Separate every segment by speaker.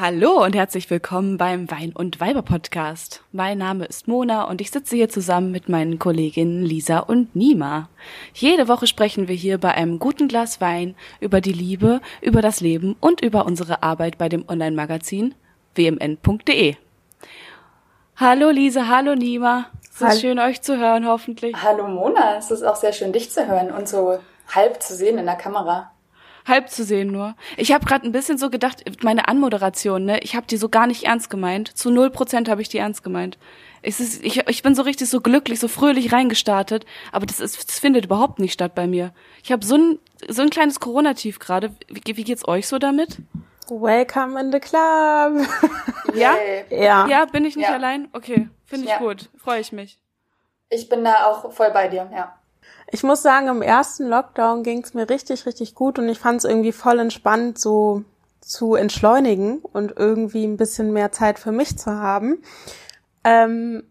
Speaker 1: Hallo und herzlich willkommen beim Wein und Weiber Podcast. Mein Name ist Mona und ich sitze hier zusammen mit meinen Kolleginnen Lisa und Nima. Jede Woche sprechen wir hier bei einem guten Glas Wein über die Liebe, über das Leben und über unsere Arbeit bei dem Online-Magazin wmn.de. Hallo Lisa, hallo Nima. Es ist schön euch zu hören, hoffentlich.
Speaker 2: Hallo Mona, es ist auch sehr schön dich zu hören und so halb zu sehen in der Kamera
Speaker 1: halb zu sehen nur. Ich habe gerade ein bisschen so gedacht, meine Anmoderation, ne, ich habe die so gar nicht ernst gemeint. Zu null Prozent habe ich die ernst gemeint. Es ist, ich, ich bin so richtig so glücklich, so fröhlich reingestartet, aber das, ist, das findet überhaupt nicht statt bei mir. Ich habe so ein, so ein kleines Corona-Tief gerade. Wie, wie geht's euch so damit?
Speaker 3: Welcome in the club.
Speaker 1: ja? Ja. Ja, bin ich nicht ja. allein? Okay, finde ich ja. gut. Freue ich mich.
Speaker 2: Ich bin da auch voll bei dir, ja.
Speaker 3: Ich muss sagen, im ersten Lockdown ging es mir richtig, richtig gut und ich fand es irgendwie voll entspannt, so zu entschleunigen und irgendwie ein bisschen mehr Zeit für mich zu haben. Ähm,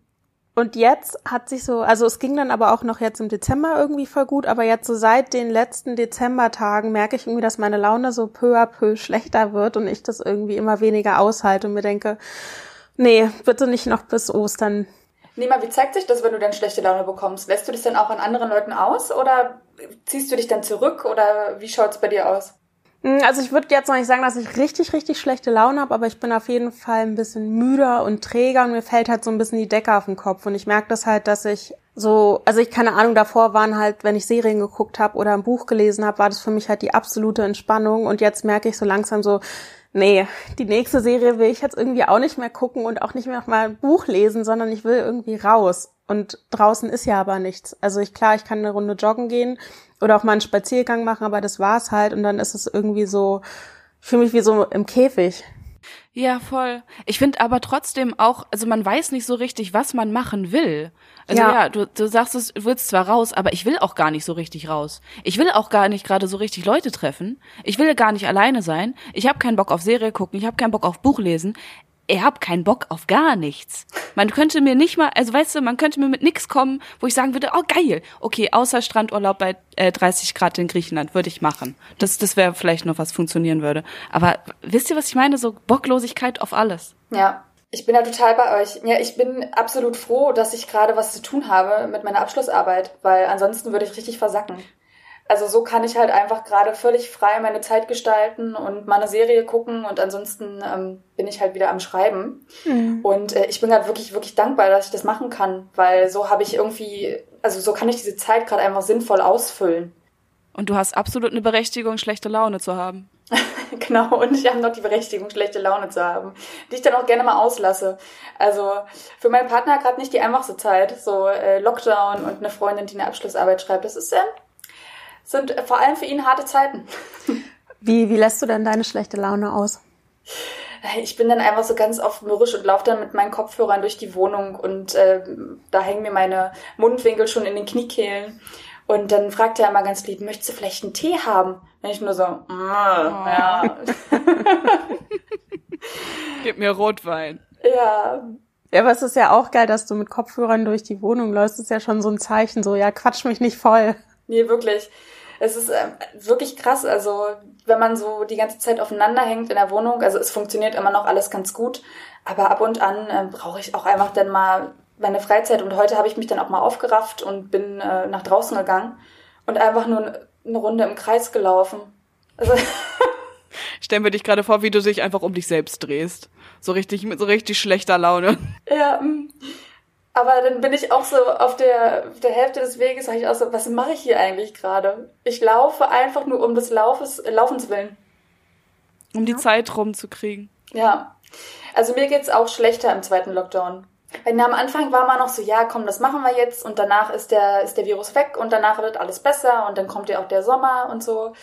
Speaker 3: und jetzt hat sich so, also es ging dann aber auch noch jetzt im Dezember irgendwie voll gut, aber jetzt so seit den letzten Dezembertagen merke ich irgendwie, dass meine Laune so peu à peu schlechter wird und ich das irgendwie immer weniger aushalte und mir denke, nee, bitte nicht noch bis Ostern.
Speaker 2: Nima, wie zeigt sich das, wenn du dann schlechte Laune bekommst? Lässt du dich dann auch an anderen Leuten aus oder ziehst du dich dann zurück oder wie schaut's bei dir aus?
Speaker 3: Hm, also ich würde jetzt noch nicht sagen, dass ich richtig, richtig schlechte Laune habe, aber ich bin auf jeden Fall ein bisschen müder und träger und mir fällt halt so ein bisschen die Decke auf den Kopf. Und ich merke das halt, dass ich so, also ich keine Ahnung, davor waren halt, wenn ich Serien geguckt habe oder ein Buch gelesen habe, war das für mich halt die absolute Entspannung. Und jetzt merke ich so langsam so, nee, die nächste Serie will ich jetzt irgendwie auch nicht mehr gucken und auch nicht mehr mal ein Buch lesen, sondern ich will irgendwie raus. Und draußen ist ja aber nichts. Also ich, klar, ich kann eine Runde joggen gehen oder auch mal einen Spaziergang machen, aber das war's halt. Und dann ist es irgendwie so, ich fühle mich wie so im Käfig.
Speaker 1: Ja, voll. Ich finde aber trotzdem auch, also man weiß nicht so richtig, was man machen will. Also ja, ja du, du sagst es, du willst zwar raus, aber ich will auch gar nicht so richtig raus. Ich will auch gar nicht gerade so richtig Leute treffen. Ich will gar nicht alleine sein. Ich habe keinen Bock auf Serie gucken. Ich habe keinen Bock auf Buch lesen ich hab keinen Bock auf gar nichts. Man könnte mir nicht mal, also weißt du, man könnte mir mit nix kommen, wo ich sagen würde, oh geil, okay, außer Strandurlaub bei äh, 30 Grad in Griechenland würde ich machen. Das, das wäre vielleicht noch was funktionieren würde. Aber wisst ihr, was ich meine? So Bocklosigkeit auf alles.
Speaker 2: Ja, ich bin da total bei euch. Ja, ich bin absolut froh, dass ich gerade was zu tun habe mit meiner Abschlussarbeit, weil ansonsten würde ich richtig versacken. Also so kann ich halt einfach gerade völlig frei meine Zeit gestalten und mal eine Serie gucken und ansonsten ähm, bin ich halt wieder am Schreiben. Mhm. Und äh, ich bin gerade wirklich, wirklich dankbar, dass ich das machen kann, weil so habe ich irgendwie, also so kann ich diese Zeit gerade einfach sinnvoll ausfüllen.
Speaker 1: Und du hast absolut eine Berechtigung, schlechte Laune zu haben.
Speaker 2: genau, und ich habe noch die Berechtigung, schlechte Laune zu haben, die ich dann auch gerne mal auslasse. Also für meinen Partner gerade nicht die einfachste Zeit, so äh, Lockdown und eine Freundin, die eine Abschlussarbeit schreibt. Das ist äh, sind vor allem für ihn harte Zeiten.
Speaker 3: Wie, wie lässt du denn deine schlechte Laune aus?
Speaker 2: Ich bin dann einfach so ganz oft mürrisch und laufe dann mit meinen Kopfhörern durch die Wohnung und äh, da hängen mir meine Mundwinkel schon in den Kniekehlen. Und dann fragt er immer ganz lieb, möchtest du vielleicht einen Tee haben? Wenn ich nur so, mm, oh. ja.
Speaker 1: Gib mir Rotwein.
Speaker 2: Ja.
Speaker 3: Ja, aber es ist ja auch geil, dass du mit Kopfhörern durch die Wohnung läufst. Das ist ja schon so ein Zeichen, so, ja, quatsch mich nicht voll.
Speaker 2: Nee, wirklich es ist äh, wirklich krass. Also, wenn man so die ganze Zeit aufeinander hängt in der Wohnung, also es funktioniert immer noch alles ganz gut, aber ab und an äh, brauche ich auch einfach dann mal meine Freizeit und heute habe ich mich dann auch mal aufgerafft und bin äh, nach draußen gegangen und einfach nur eine Runde im Kreis gelaufen. Also
Speaker 1: Stellen wir dich gerade vor, wie du dich einfach um dich selbst drehst. So richtig mit so richtig schlechter Laune.
Speaker 2: Ja, mm. Aber dann bin ich auch so auf der, der Hälfte des Weges, sage ich auch so, was mache ich hier eigentlich gerade? Ich laufe einfach nur um des Laufes, äh, Laufens willen.
Speaker 1: Um die. Zeit rumzukriegen.
Speaker 2: Ja. Also mir geht's auch schlechter im zweiten Lockdown. Wenn am Anfang war man noch so, ja, komm, das machen wir jetzt und danach ist der, ist der Virus weg und danach wird alles besser und dann kommt ja auch der Sommer und so.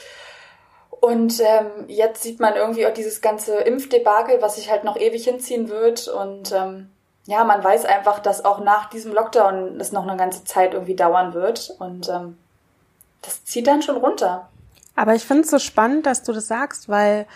Speaker 2: Und ähm, jetzt sieht man irgendwie auch dieses ganze Impfdebakel, was sich halt noch ewig hinziehen wird und ähm, ja, man weiß einfach, dass auch nach diesem Lockdown es noch eine ganze Zeit irgendwie dauern wird und ähm, das zieht dann schon runter.
Speaker 3: Aber ich finde es so spannend, dass du das sagst, weil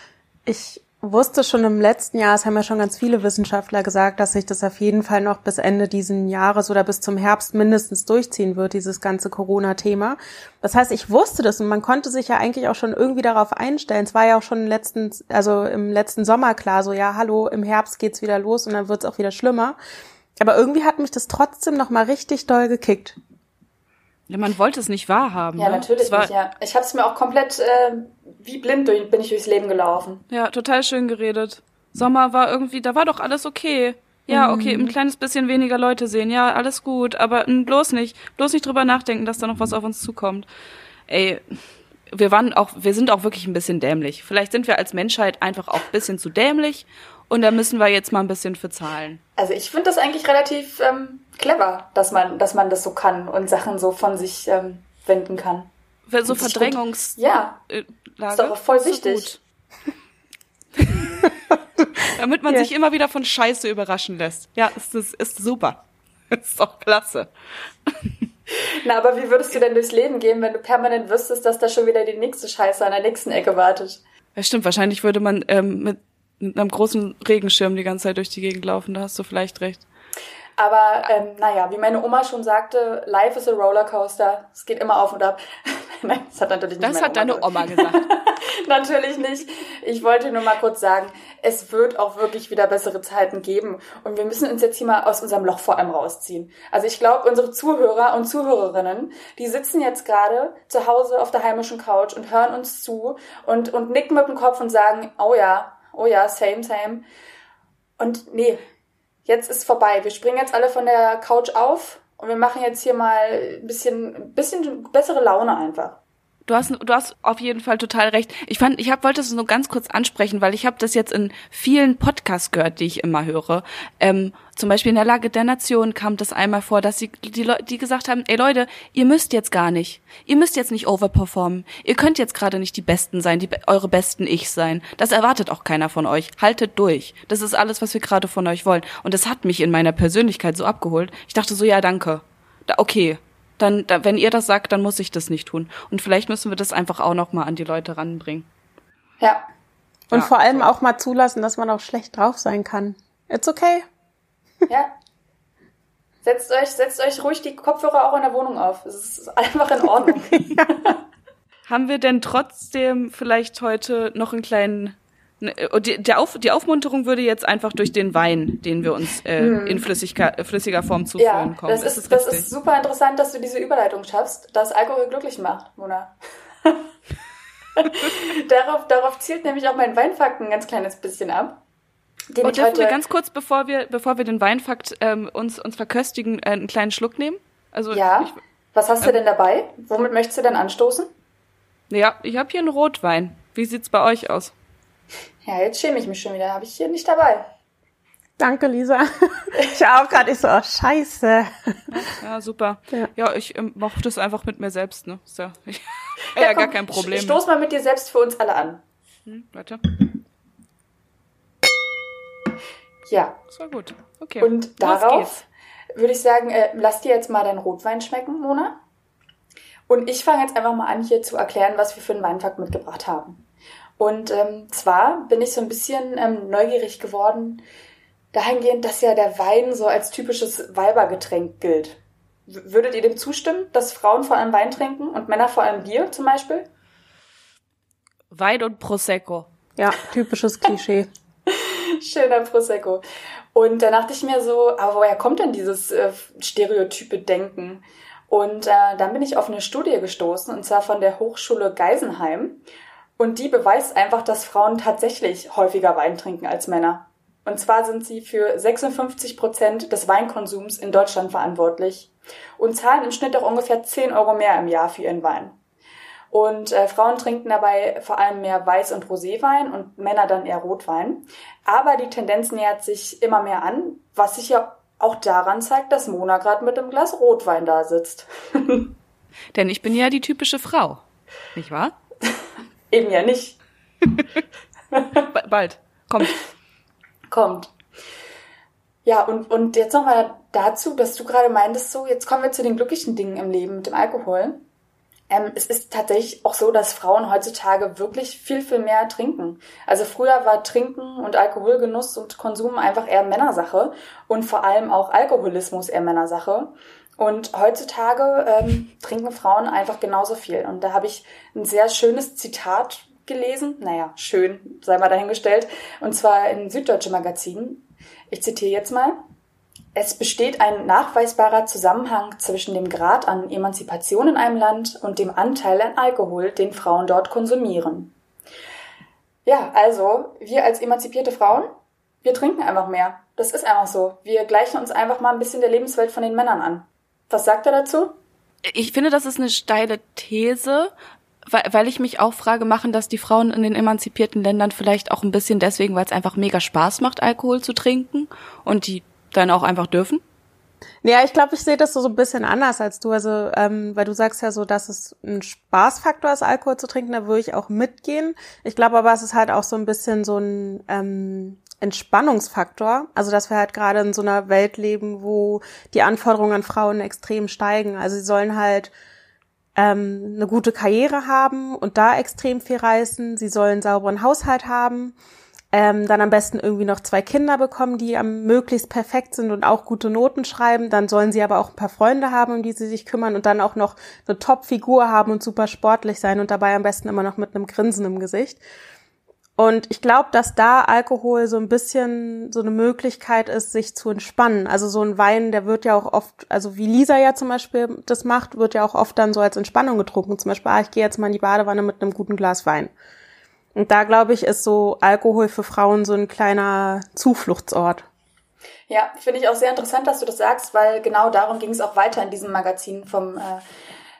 Speaker 3: ich wusste schon im letzten Jahr, es haben ja schon ganz viele Wissenschaftler gesagt, dass sich das auf jeden Fall noch bis Ende diesen Jahres oder bis zum Herbst mindestens durchziehen wird, dieses ganze Corona-Thema. Das heißt, ich wusste das und man konnte sich ja eigentlich auch schon irgendwie darauf einstellen. Es war ja auch schon im letzten, also im letzten Sommer klar, so ja, hallo, im Herbst geht's wieder los und dann wird's auch wieder schlimmer. Aber irgendwie hat mich das trotzdem noch mal richtig doll gekickt.
Speaker 1: Ja, man wollte es nicht wahrhaben.
Speaker 2: Ja,
Speaker 1: ne?
Speaker 2: natürlich
Speaker 1: war,
Speaker 2: nicht, ja. Ich habe es mir auch komplett äh, wie blind durch, bin ich durchs Leben gelaufen.
Speaker 1: Ja, total schön geredet. Sommer war irgendwie, da war doch alles okay. Ja, okay, ein kleines bisschen weniger Leute sehen, ja, alles gut, aber bloß nicht, bloß nicht drüber nachdenken, dass da noch was auf uns zukommt. Ey, wir waren auch, wir sind auch wirklich ein bisschen dämlich. Vielleicht sind wir als Menschheit einfach auch ein bisschen zu dämlich und da müssen wir jetzt mal ein bisschen für zahlen.
Speaker 2: Also ich finde das eigentlich relativ ähm, clever, dass man, dass man das so kann und Sachen so von sich ähm, wenden kann.
Speaker 1: Weil So Verdrängungs
Speaker 2: Ja,
Speaker 1: äh, Lage,
Speaker 2: Ist doch auch voll wichtig.
Speaker 1: Damit man
Speaker 3: Ja.
Speaker 1: sich immer wieder von Scheiße überraschen lässt. Ja, ist, ist, ist super. Ist doch klasse.
Speaker 2: na, aber wie würdest du denn durchs Leben gehen, wenn du permanent wüsstest, dass da schon wieder die nächste Scheiße an der nächsten Ecke wartet?
Speaker 1: Ja, stimmt. Wahrscheinlich würde man ähm, mit, mit einem großen Regenschirm die ganze Zeit durch die Gegend laufen. Da hast du vielleicht recht.
Speaker 2: Aber ähm, naja, wie meine Oma schon sagte, life is a rollercoaster. Es geht immer auf und ab. Nein, das hat natürlich nicht
Speaker 1: Das hat deine. Oma gesagt.
Speaker 2: Natürlich nicht. Ich wollte nur mal kurz sagen, es wird auch wirklich wieder bessere Zeiten geben. Und wir müssen uns jetzt hier mal aus unserem Loch vor allem rausziehen. Also ich glaube, unsere Zuhörer und Zuhörerinnen, die sitzen jetzt gerade zu Hause auf der heimischen Couch und hören uns zu und, und nicken mit dem Kopf und sagen, oh ja, oh ja, same, same. Und nee, jetzt ist vorbei. Wir springen jetzt alle von der Couch auf und wir machen jetzt hier mal ein bisschen, ein bisschen bessere Laune einfach.
Speaker 1: Du hast, du hast auf jeden Fall total recht. Ich fand, ich hab, wollte es nur ganz kurz ansprechen, weil ich habe das jetzt in vielen Podcasts gehört, die ich immer höre. Ähm, zum Beispiel in der Lage der Nation kam das einmal vor, dass sie die Leute, die gesagt haben, ey Leute, ihr müsst jetzt gar nicht, ihr müsst jetzt nicht overperformen, ihr könnt jetzt gerade nicht die Besten sein, die eure besten Ich sein. Das erwartet auch keiner von euch. Haltet durch. Das ist alles, was wir gerade von euch wollen. Und das hat mich in meiner Persönlichkeit so abgeholt. Ich dachte so, ja danke, da, okay. Dann, da, wenn ihr das sagt, dann muss ich das nicht tun. Und vielleicht müssen wir das einfach auch noch mal an die Leute ranbringen.
Speaker 2: Ja,
Speaker 3: Und
Speaker 1: Ja,
Speaker 3: vor allem auch mal zulassen, dass man auch schlecht drauf sein kann. It's okay.
Speaker 2: Ja. Setzt euch, setzt euch ruhig die Kopfhörer auch in der Wohnung auf. Es ist einfach in Ordnung.
Speaker 1: Haben wir denn trotzdem vielleicht heute noch einen kleinen ne, äh, die, der Auf, die Aufmunterung würde jetzt einfach durch den Wein, den wir uns äh, in flüssiger, äh, flüssiger Form
Speaker 2: Hm. ja,
Speaker 1: zuführen kommen.
Speaker 2: das ist, das ist super interessant, dass du diese Überleitung schaffst, dass Alkohol glücklich macht, Mona. darauf, darauf zielt nämlich auch mein Weinfakt ein ganz kleines bisschen ab. Den
Speaker 1: Und
Speaker 2: ich
Speaker 1: dürfen wir ganz kurz, bevor wir, bevor wir den Weinfakt ähm, uns, uns verköstigen, äh, einen kleinen Schluck nehmen? Also
Speaker 2: ja,
Speaker 1: ich,
Speaker 2: was hast du denn dabei? Womit möchtest du denn anstoßen?
Speaker 1: ja, ich habe hier einen Rotwein. Wie sieht's bei euch aus?
Speaker 2: Ja, jetzt schäme ich mich schon wieder. Habe ich hier nicht dabei.
Speaker 3: Danke, Lisa. Ich auch gerade, ich so, oh, scheiße.
Speaker 1: Ja, super.
Speaker 3: Ja.
Speaker 1: Ja, ich ähm, mochte es einfach mit mir selbst, ne? Ist ja, ich, ja, gar
Speaker 2: komm,
Speaker 1: kein Problem.
Speaker 2: Stoß mal mit dir selbst für uns alle an.
Speaker 1: Hm, warte,
Speaker 2: Ja,
Speaker 1: das war gut. Okay.
Speaker 2: Und
Speaker 1: Los
Speaker 2: darauf würde ich sagen, äh, lass dir jetzt mal deinen Rotwein schmecken, Mona. Und ich fange jetzt einfach mal an, hier zu erklären, was wir für einen Weinfakt mitgebracht haben. Und ähm, zwar bin ich so ein bisschen ähm, neugierig geworden, dahingehend, dass ja der Wein so als typisches Weibergetränk gilt. W würdet ihr dem zustimmen, dass Frauen vor allem Wein trinken und Männer vor allem Bier zum Beispiel?
Speaker 1: Wein und Prosecco.
Speaker 3: Ja, typisches Klischee.
Speaker 2: Schöner Prosecco. Und da dachte ich mir so, aber woher kommt denn dieses äh, stereotype Denken? Und äh, dann bin ich auf eine Studie gestoßen, und zwar von der Hochschule Geisenheim. Und die beweist einfach, dass Frauen tatsächlich häufiger Wein trinken als Männer. Und zwar sind sie für 56 Prozent des Weinkonsums in Deutschland verantwortlich und zahlen im Schnitt auch ungefähr 10 Euro mehr im Jahr für ihren Wein. Und äh, Frauen trinken dabei vor allem mehr Weiß- und Roséwein und Männer dann eher Rotwein. Aber die Tendenz nähert sich immer mehr an, was sich ja auch daran zeigt, dass Mona gerade mit einem Glas Rotwein da sitzt.
Speaker 1: Denn ich bin ja die typische Frau. Nicht wahr?
Speaker 2: Eben ja nicht.
Speaker 1: Ba- bald. Kommt.
Speaker 2: Kommt. Ja, und, und jetzt nochmal dazu, dass du gerade meintest, so, jetzt kommen wir zu den glücklichen Dingen im Leben mit dem Alkohol. ähm, es ist tatsächlich auch so, dass Frauen heutzutage wirklich viel, viel mehr trinken. Also früher war Trinken und Alkoholgenuss und Konsum einfach eher Männersache und vor allem auch Alkoholismus eher Männersache. Und heutzutage ähm, trinken Frauen einfach genauso viel. Und da habe ich ein sehr schönes Zitat gelesen. Naja, schön, sei mal dahingestellt. Und zwar in Süddeutsche Magazin. Ich zitiere jetzt mal. Es besteht ein nachweisbarer Zusammenhang zwischen dem Grad an Emanzipation in einem Land und dem Anteil an Alkohol, den Frauen dort konsumieren. Ja, also wir als emanzipierte Frauen, wir trinken einfach mehr. Das ist einfach so. Wir gleichen uns einfach mal ein bisschen der Lebenswelt von den Männern an. Was sagt er dazu?
Speaker 1: Ich finde, das ist eine steile These, weil, weil ich mich auch frage, machen das die Frauen in den emanzipierten Ländern vielleicht auch ein bisschen deswegen, weil es einfach mega Spaß macht, Alkohol zu trinken und die dann auch einfach dürfen?
Speaker 3: Ja, ich glaube, ich sehe das so, so ein bisschen anders als du. Also, ähm, weil du sagst ja so, dass es ein Spaßfaktor ist, Alkohol zu trinken, da würde ich auch mitgehen. Ich glaube aber, es ist halt auch so ein bisschen so ein ähm, Entspannungsfaktor. Also, dass wir halt gerade in so einer Welt leben, wo die Anforderungen an Frauen extrem steigen. Also, sie sollen halt ähm, eine gute Karriere haben und da extrem viel reißen. Sie sollen sauberen Haushalt haben ähm, dann am besten irgendwie noch zwei Kinder bekommen, die am möglichst perfekt sind und auch gute Noten schreiben. Dann sollen sie aber auch ein paar Freunde haben, um die sie sich kümmern und dann auch noch eine Top-Figur haben und super sportlich sein und dabei am besten immer noch mit einem Grinsen im Gesicht. Und ich glaube, dass da Alkohol so ein bisschen so eine Möglichkeit ist, sich zu entspannen. Also so ein Wein, der wird ja auch oft, also wie Lisa ja zum Beispiel das macht, wird ja auch oft dann so als Entspannung getrunken. Zum Beispiel, ah, ich gehe jetzt mal in die Badewanne mit einem guten Glas Wein. Und da, glaube ich, ist so Alkohol für Frauen so ein kleiner Zufluchtsort.
Speaker 2: Ja, finde ich auch sehr interessant, dass du das sagst, weil genau darum ging es auch weiter in diesem Magazin vom, äh,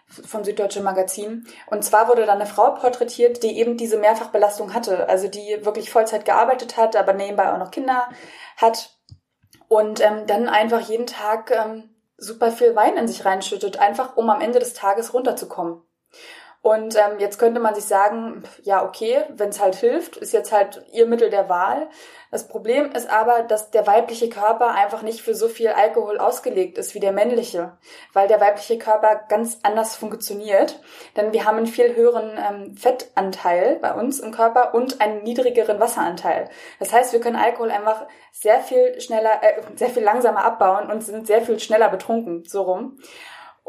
Speaker 2: vom Süddeutschen Magazin. Und zwar wurde da eine Frau porträtiert, die eben diese Mehrfachbelastung hatte, also die wirklich Vollzeit gearbeitet hat, aber nebenbei auch noch Kinder hat und ähm, dann einfach jeden Tag ähm, super viel Wein in sich reinschüttet, einfach um am Ende des Tages runterzukommen. Und ähm, jetzt könnte man sich sagen, ja, okay, wenn es halt hilft, ist jetzt halt ihr Mittel der Wahl. Das Problem ist aber, dass der weibliche Körper einfach nicht für so viel Alkohol ausgelegt ist wie der männliche, weil der weibliche Körper ganz anders funktioniert. Denn wir haben einen viel höheren ähm, Fettanteil bei uns im Körper und einen niedrigeren Wasseranteil. Das heißt, wir können Alkohol einfach sehr viel schneller, äh, sehr viel langsamer abbauen und sind sehr viel schneller betrunken, so rum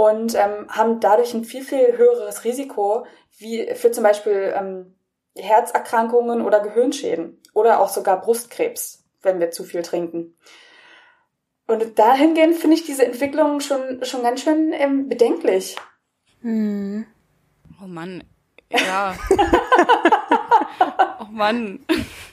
Speaker 2: und ähm, haben dadurch ein viel, viel höheres Risiko wie für zum Beispiel ähm, Herzerkrankungen oder Gehirnschäden oder auch sogar Brustkrebs, wenn wir zu viel trinken. Und dahingehend finde ich diese Entwicklung schon, schon ganz schön ähm, bedenklich.
Speaker 1: Hm. Oh Mann, ja. oh Mann,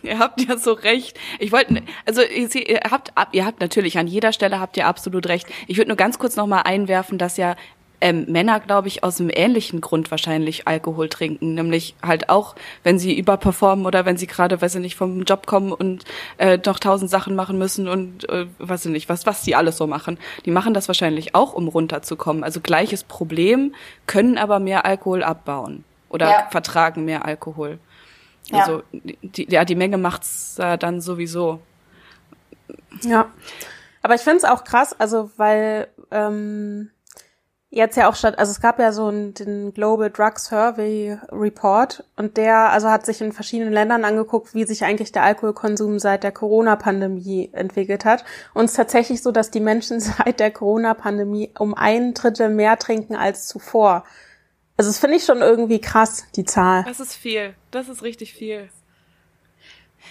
Speaker 1: ihr habt ja so recht. Ich wollte, also ihr habt, ihr habt natürlich an jeder Stelle habt ihr absolut recht. Ich würde nur ganz kurz noch mal einwerfen, dass ja ähm, Männer, glaube ich, aus einem ähnlichen Grund wahrscheinlich Alkohol trinken, nämlich halt auch, wenn sie überperformen oder wenn sie gerade, weiß ich nicht, vom Job kommen und äh, noch tausend Sachen machen müssen und äh, weiß ich nicht, was, was die alles so machen. Die machen das wahrscheinlich auch, um runterzukommen. Also gleiches Problem, können aber mehr Alkohol abbauen oder ja. vertragen mehr Alkohol. Ja. Also die, ja, die Menge macht's äh, dann sowieso.
Speaker 3: Ja. Aber ich finde es auch krass, also weil ähm, jetzt ja auch statt, also es gab ja so einen, den Global Drug Survey Report und der also hat sich in verschiedenen Ländern angeguckt, wie sich eigentlich der Alkoholkonsum seit der Corona-Pandemie entwickelt hat. Und es ist tatsächlich so, dass die Menschen seit der Corona-Pandemie um ein Drittel mehr trinken als zuvor. Also das finde ich schon irgendwie krass, die Zahl.
Speaker 1: Das ist viel. Das ist richtig viel.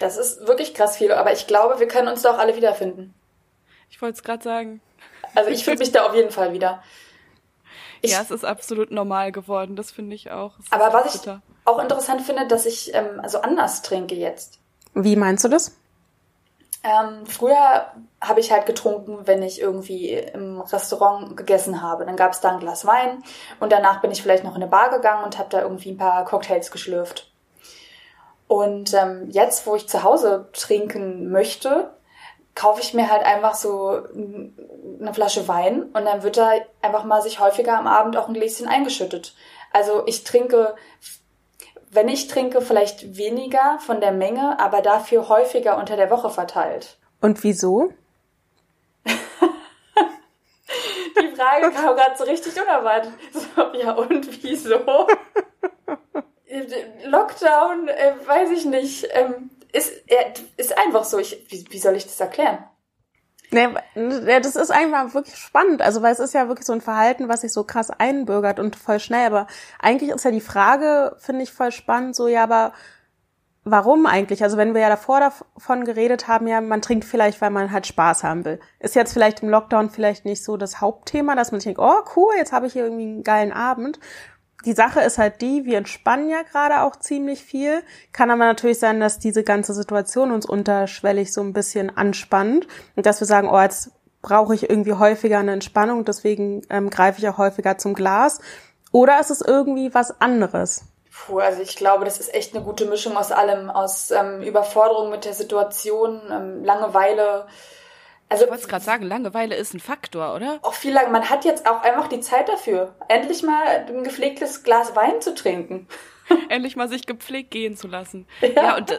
Speaker 2: Das ist wirklich krass viel, aber ich glaube, wir können uns da auch alle wiederfinden.
Speaker 1: Ich wollte es gerade sagen.
Speaker 2: Also ich finde mich da auf jeden Fall wieder.
Speaker 1: Ich, ja, es ist absolut normal geworden, das finde ich auch. Es
Speaker 2: aber was bitter. ich auch interessant finde, dass ich ähm, also anders trinke jetzt.
Speaker 3: Wie meinst du das?
Speaker 2: Ähm, früher habe ich halt getrunken, wenn ich irgendwie im Restaurant gegessen habe. Dann gab es da ein Glas Wein und danach bin ich vielleicht noch in eine Bar gegangen und habe da irgendwie ein paar Cocktails geschlürft. Und ähm, jetzt, wo ich zu Hause trinken möchte, kaufe ich mir halt einfach so eine Flasche Wein und dann wird da einfach mal sich häufiger am Abend auch ein Gläschen eingeschüttet. Also ich trinke wenn ich trinke, vielleicht weniger von der Menge, aber dafür häufiger unter der Woche verteilt.
Speaker 3: Und wieso?
Speaker 2: Die Frage kam gerade so richtig unerwartet. So, ja, und wieso? Lockdown, äh, weiß ich nicht. Ähm, ist, äh, ist einfach so. Ich, wie, wie soll ich das erklären?
Speaker 3: Nee, das ist einfach wirklich spannend. Also, weil es ist ja wirklich so ein Verhalten, was sich so krass einbürgert und voll schnell. Aber eigentlich ist ja die Frage, finde ich voll spannend, so, ja, aber warum eigentlich? Also, wenn wir ja davor davon geredet haben, ja, man trinkt vielleicht, weil man halt Spaß haben will. Ist jetzt vielleicht im Lockdown vielleicht nicht so das Hauptthema, dass man sich denkt, oh, cool, jetzt habe ich hier irgendwie einen geilen Abend die Sache ist halt die, wir entspannen ja gerade auch ziemlich viel. Kann aber natürlich sein, dass diese ganze Situation uns unterschwellig so ein bisschen anspannt und dass wir sagen, oh, jetzt brauche ich irgendwie häufiger eine Entspannung, deswegen ähm, greife ich auch häufiger zum Glas. Oder ist es irgendwie was anderes?
Speaker 2: Puh, also ich glaube, das ist echt eine gute Mischung aus allem, aus ähm, Überforderung mit der Situation, ähm, Langeweile,
Speaker 1: also, ich wollte es gerade sagen, Langeweile ist ein Faktor, oder?
Speaker 2: Auch viel lang. Man hat jetzt auch einfach die Zeit dafür, endlich mal ein gepflegtes Glas Wein zu trinken.
Speaker 1: endlich mal sich gepflegt gehen zu lassen. Ja, ja und äh,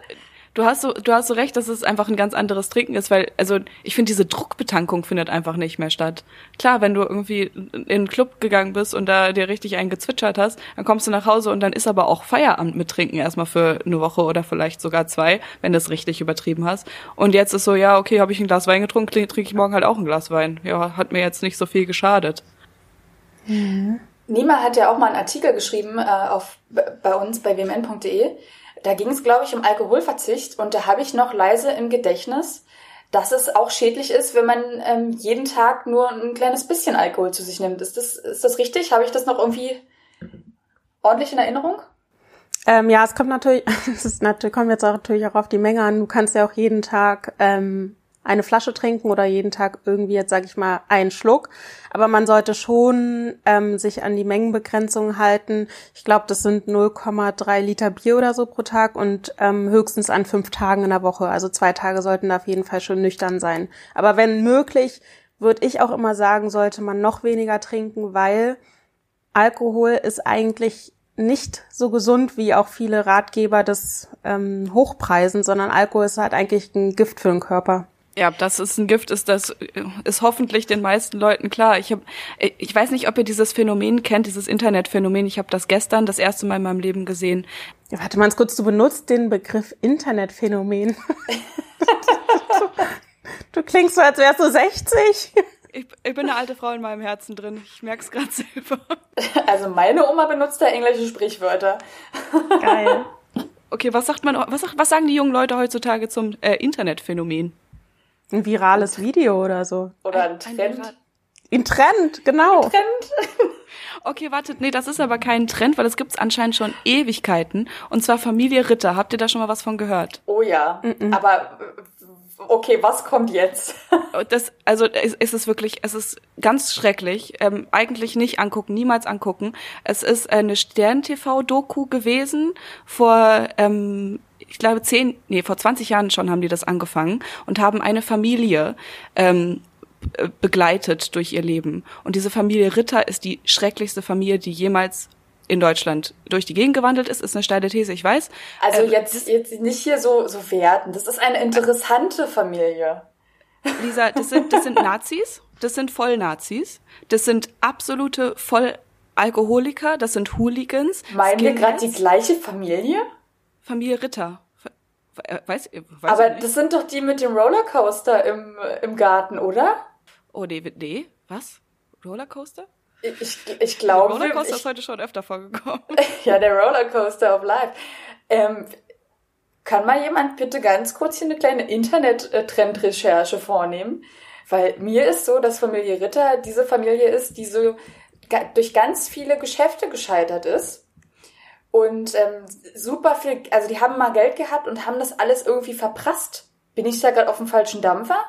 Speaker 1: du hast so, du hast so recht, dass es einfach ein ganz anderes Trinken ist, weil, also ich finde, diese Druckbetankung findet einfach nicht mehr statt. Klar, wenn du irgendwie in einen Club gegangen bist und da dir richtig einen gezwitschert hast, dann kommst du nach Hause und dann ist aber auch Feierabend mit Trinken erstmal für eine Woche oder vielleicht sogar zwei, wenn du es richtig übertrieben hast. Und jetzt ist so, ja, okay, habe ich ein Glas Wein getrunken, trinke ich morgen halt auch ein Glas Wein. Ja, hat mir jetzt nicht so viel geschadet.
Speaker 2: Mhm. Nima hat ja auch mal einen Artikel geschrieben äh, auf bei uns bei wmn.de da ging es, glaube ich, um Alkoholverzicht und da habe ich noch leise im Gedächtnis, dass es auch schädlich ist, wenn man ähm, jeden Tag nur ein kleines bisschen Alkohol zu sich nimmt. Ist das, ist das richtig? Habe ich das noch irgendwie ordentlich in Erinnerung?
Speaker 3: Ähm, ja, es kommt natürlich, es ist natürlich, kommt jetzt auch natürlich auch auf die Menge an. Du kannst ja auch jeden Tag ähm, eine Flasche trinken oder jeden Tag irgendwie jetzt sage ich mal einen Schluck. Aber man sollte schon ähm, sich an die Mengenbegrenzung halten. Ich glaube, das sind 0,3 Liter Bier oder so pro Tag und ähm, höchstens an fünf Tagen in der Woche. Also zwei Tage sollten da auf jeden Fall schon nüchtern sein. Aber wenn möglich, würde ich auch immer sagen, sollte man noch weniger trinken, weil Alkohol ist eigentlich nicht so gesund, wie auch viele Ratgeber das ähm, hochpreisen, sondern Alkohol ist halt eigentlich ein Gift für den Körper.
Speaker 1: Ja, dass es ein Gift ist, das ist hoffentlich den meisten Leuten klar. Ich hab, ich weiß nicht, ob ihr dieses Phänomen kennt, dieses Internetphänomen. Ich habe das gestern das erste Mal in meinem Leben gesehen.
Speaker 3: Ja, warte mal kurz, du benutzt den Begriff Internetphänomen. du klingst so, als wärst du 60.
Speaker 1: Ich, ich bin eine alte Frau in meinem Herzen drin. Ich merk's gerade selber.
Speaker 2: Also meine Oma benutzt da englische Sprichwörter.
Speaker 3: Geil.
Speaker 1: Okay, was sagt man, was, was sagen die jungen Leute heutzutage zum äh, Internetphänomen?
Speaker 3: Ein virales Video oder so.
Speaker 2: Oder ein Trend.
Speaker 3: Ein Trend, genau.
Speaker 2: Ein Trend.
Speaker 1: Okay, wartet, nee, das ist aber kein Trend, weil das gibt's anscheinend schon Ewigkeiten. Und zwar Familie Ritter. Habt ihr da schon mal was von gehört?
Speaker 2: Oh ja. Mm -mm. Aber okay, was kommt jetzt?
Speaker 1: das, also es, es ist wirklich, es ist ganz schrecklich. Ähm, eigentlich nicht angucken, niemals angucken. Es ist eine Stern-TV-Doku gewesen vor ähm, ich glaube, zehn, nee, vor 20 Jahren schon haben die das angefangen und haben eine Familie ähm, begleitet durch ihr Leben. Und diese Familie Ritter ist die schrecklichste Familie, die jemals in Deutschland durch die Gegend gewandelt ist, ist eine steile These, ich weiß.
Speaker 2: Also ähm, jetzt, jetzt nicht hier so, so werten. Das ist eine interessante Familie.
Speaker 1: Lisa, das sind, das sind Nazis. Das sind Vollnazis. Das sind absolute Vollalkoholiker. Das sind Hooligans.
Speaker 2: Meinen wir gerade die gleiche Familie?
Speaker 1: Familie Ritter.
Speaker 2: Weiß, weiß Aber das sind doch die mit dem Rollercoaster im, im Garten, oder?
Speaker 1: Oh, nee, nee. Was? Rollercoaster?
Speaker 2: Ich, ich glaube.
Speaker 1: Der Rollercoaster ich, ist heute schon öfter vorgekommen.
Speaker 2: ja, der Rollercoaster of Life. Ähm, kann mal jemand bitte ganz kurz hier eine kleine Internet-Trendrecherche vornehmen? Weil mir ist so, dass Familie Ritter diese Familie ist, die so durch ganz viele Geschäfte gescheitert ist und ähm, super viel, also die haben mal Geld gehabt und haben das alles irgendwie verprasst. Bin ich da gerade auf dem falschen Dampfer?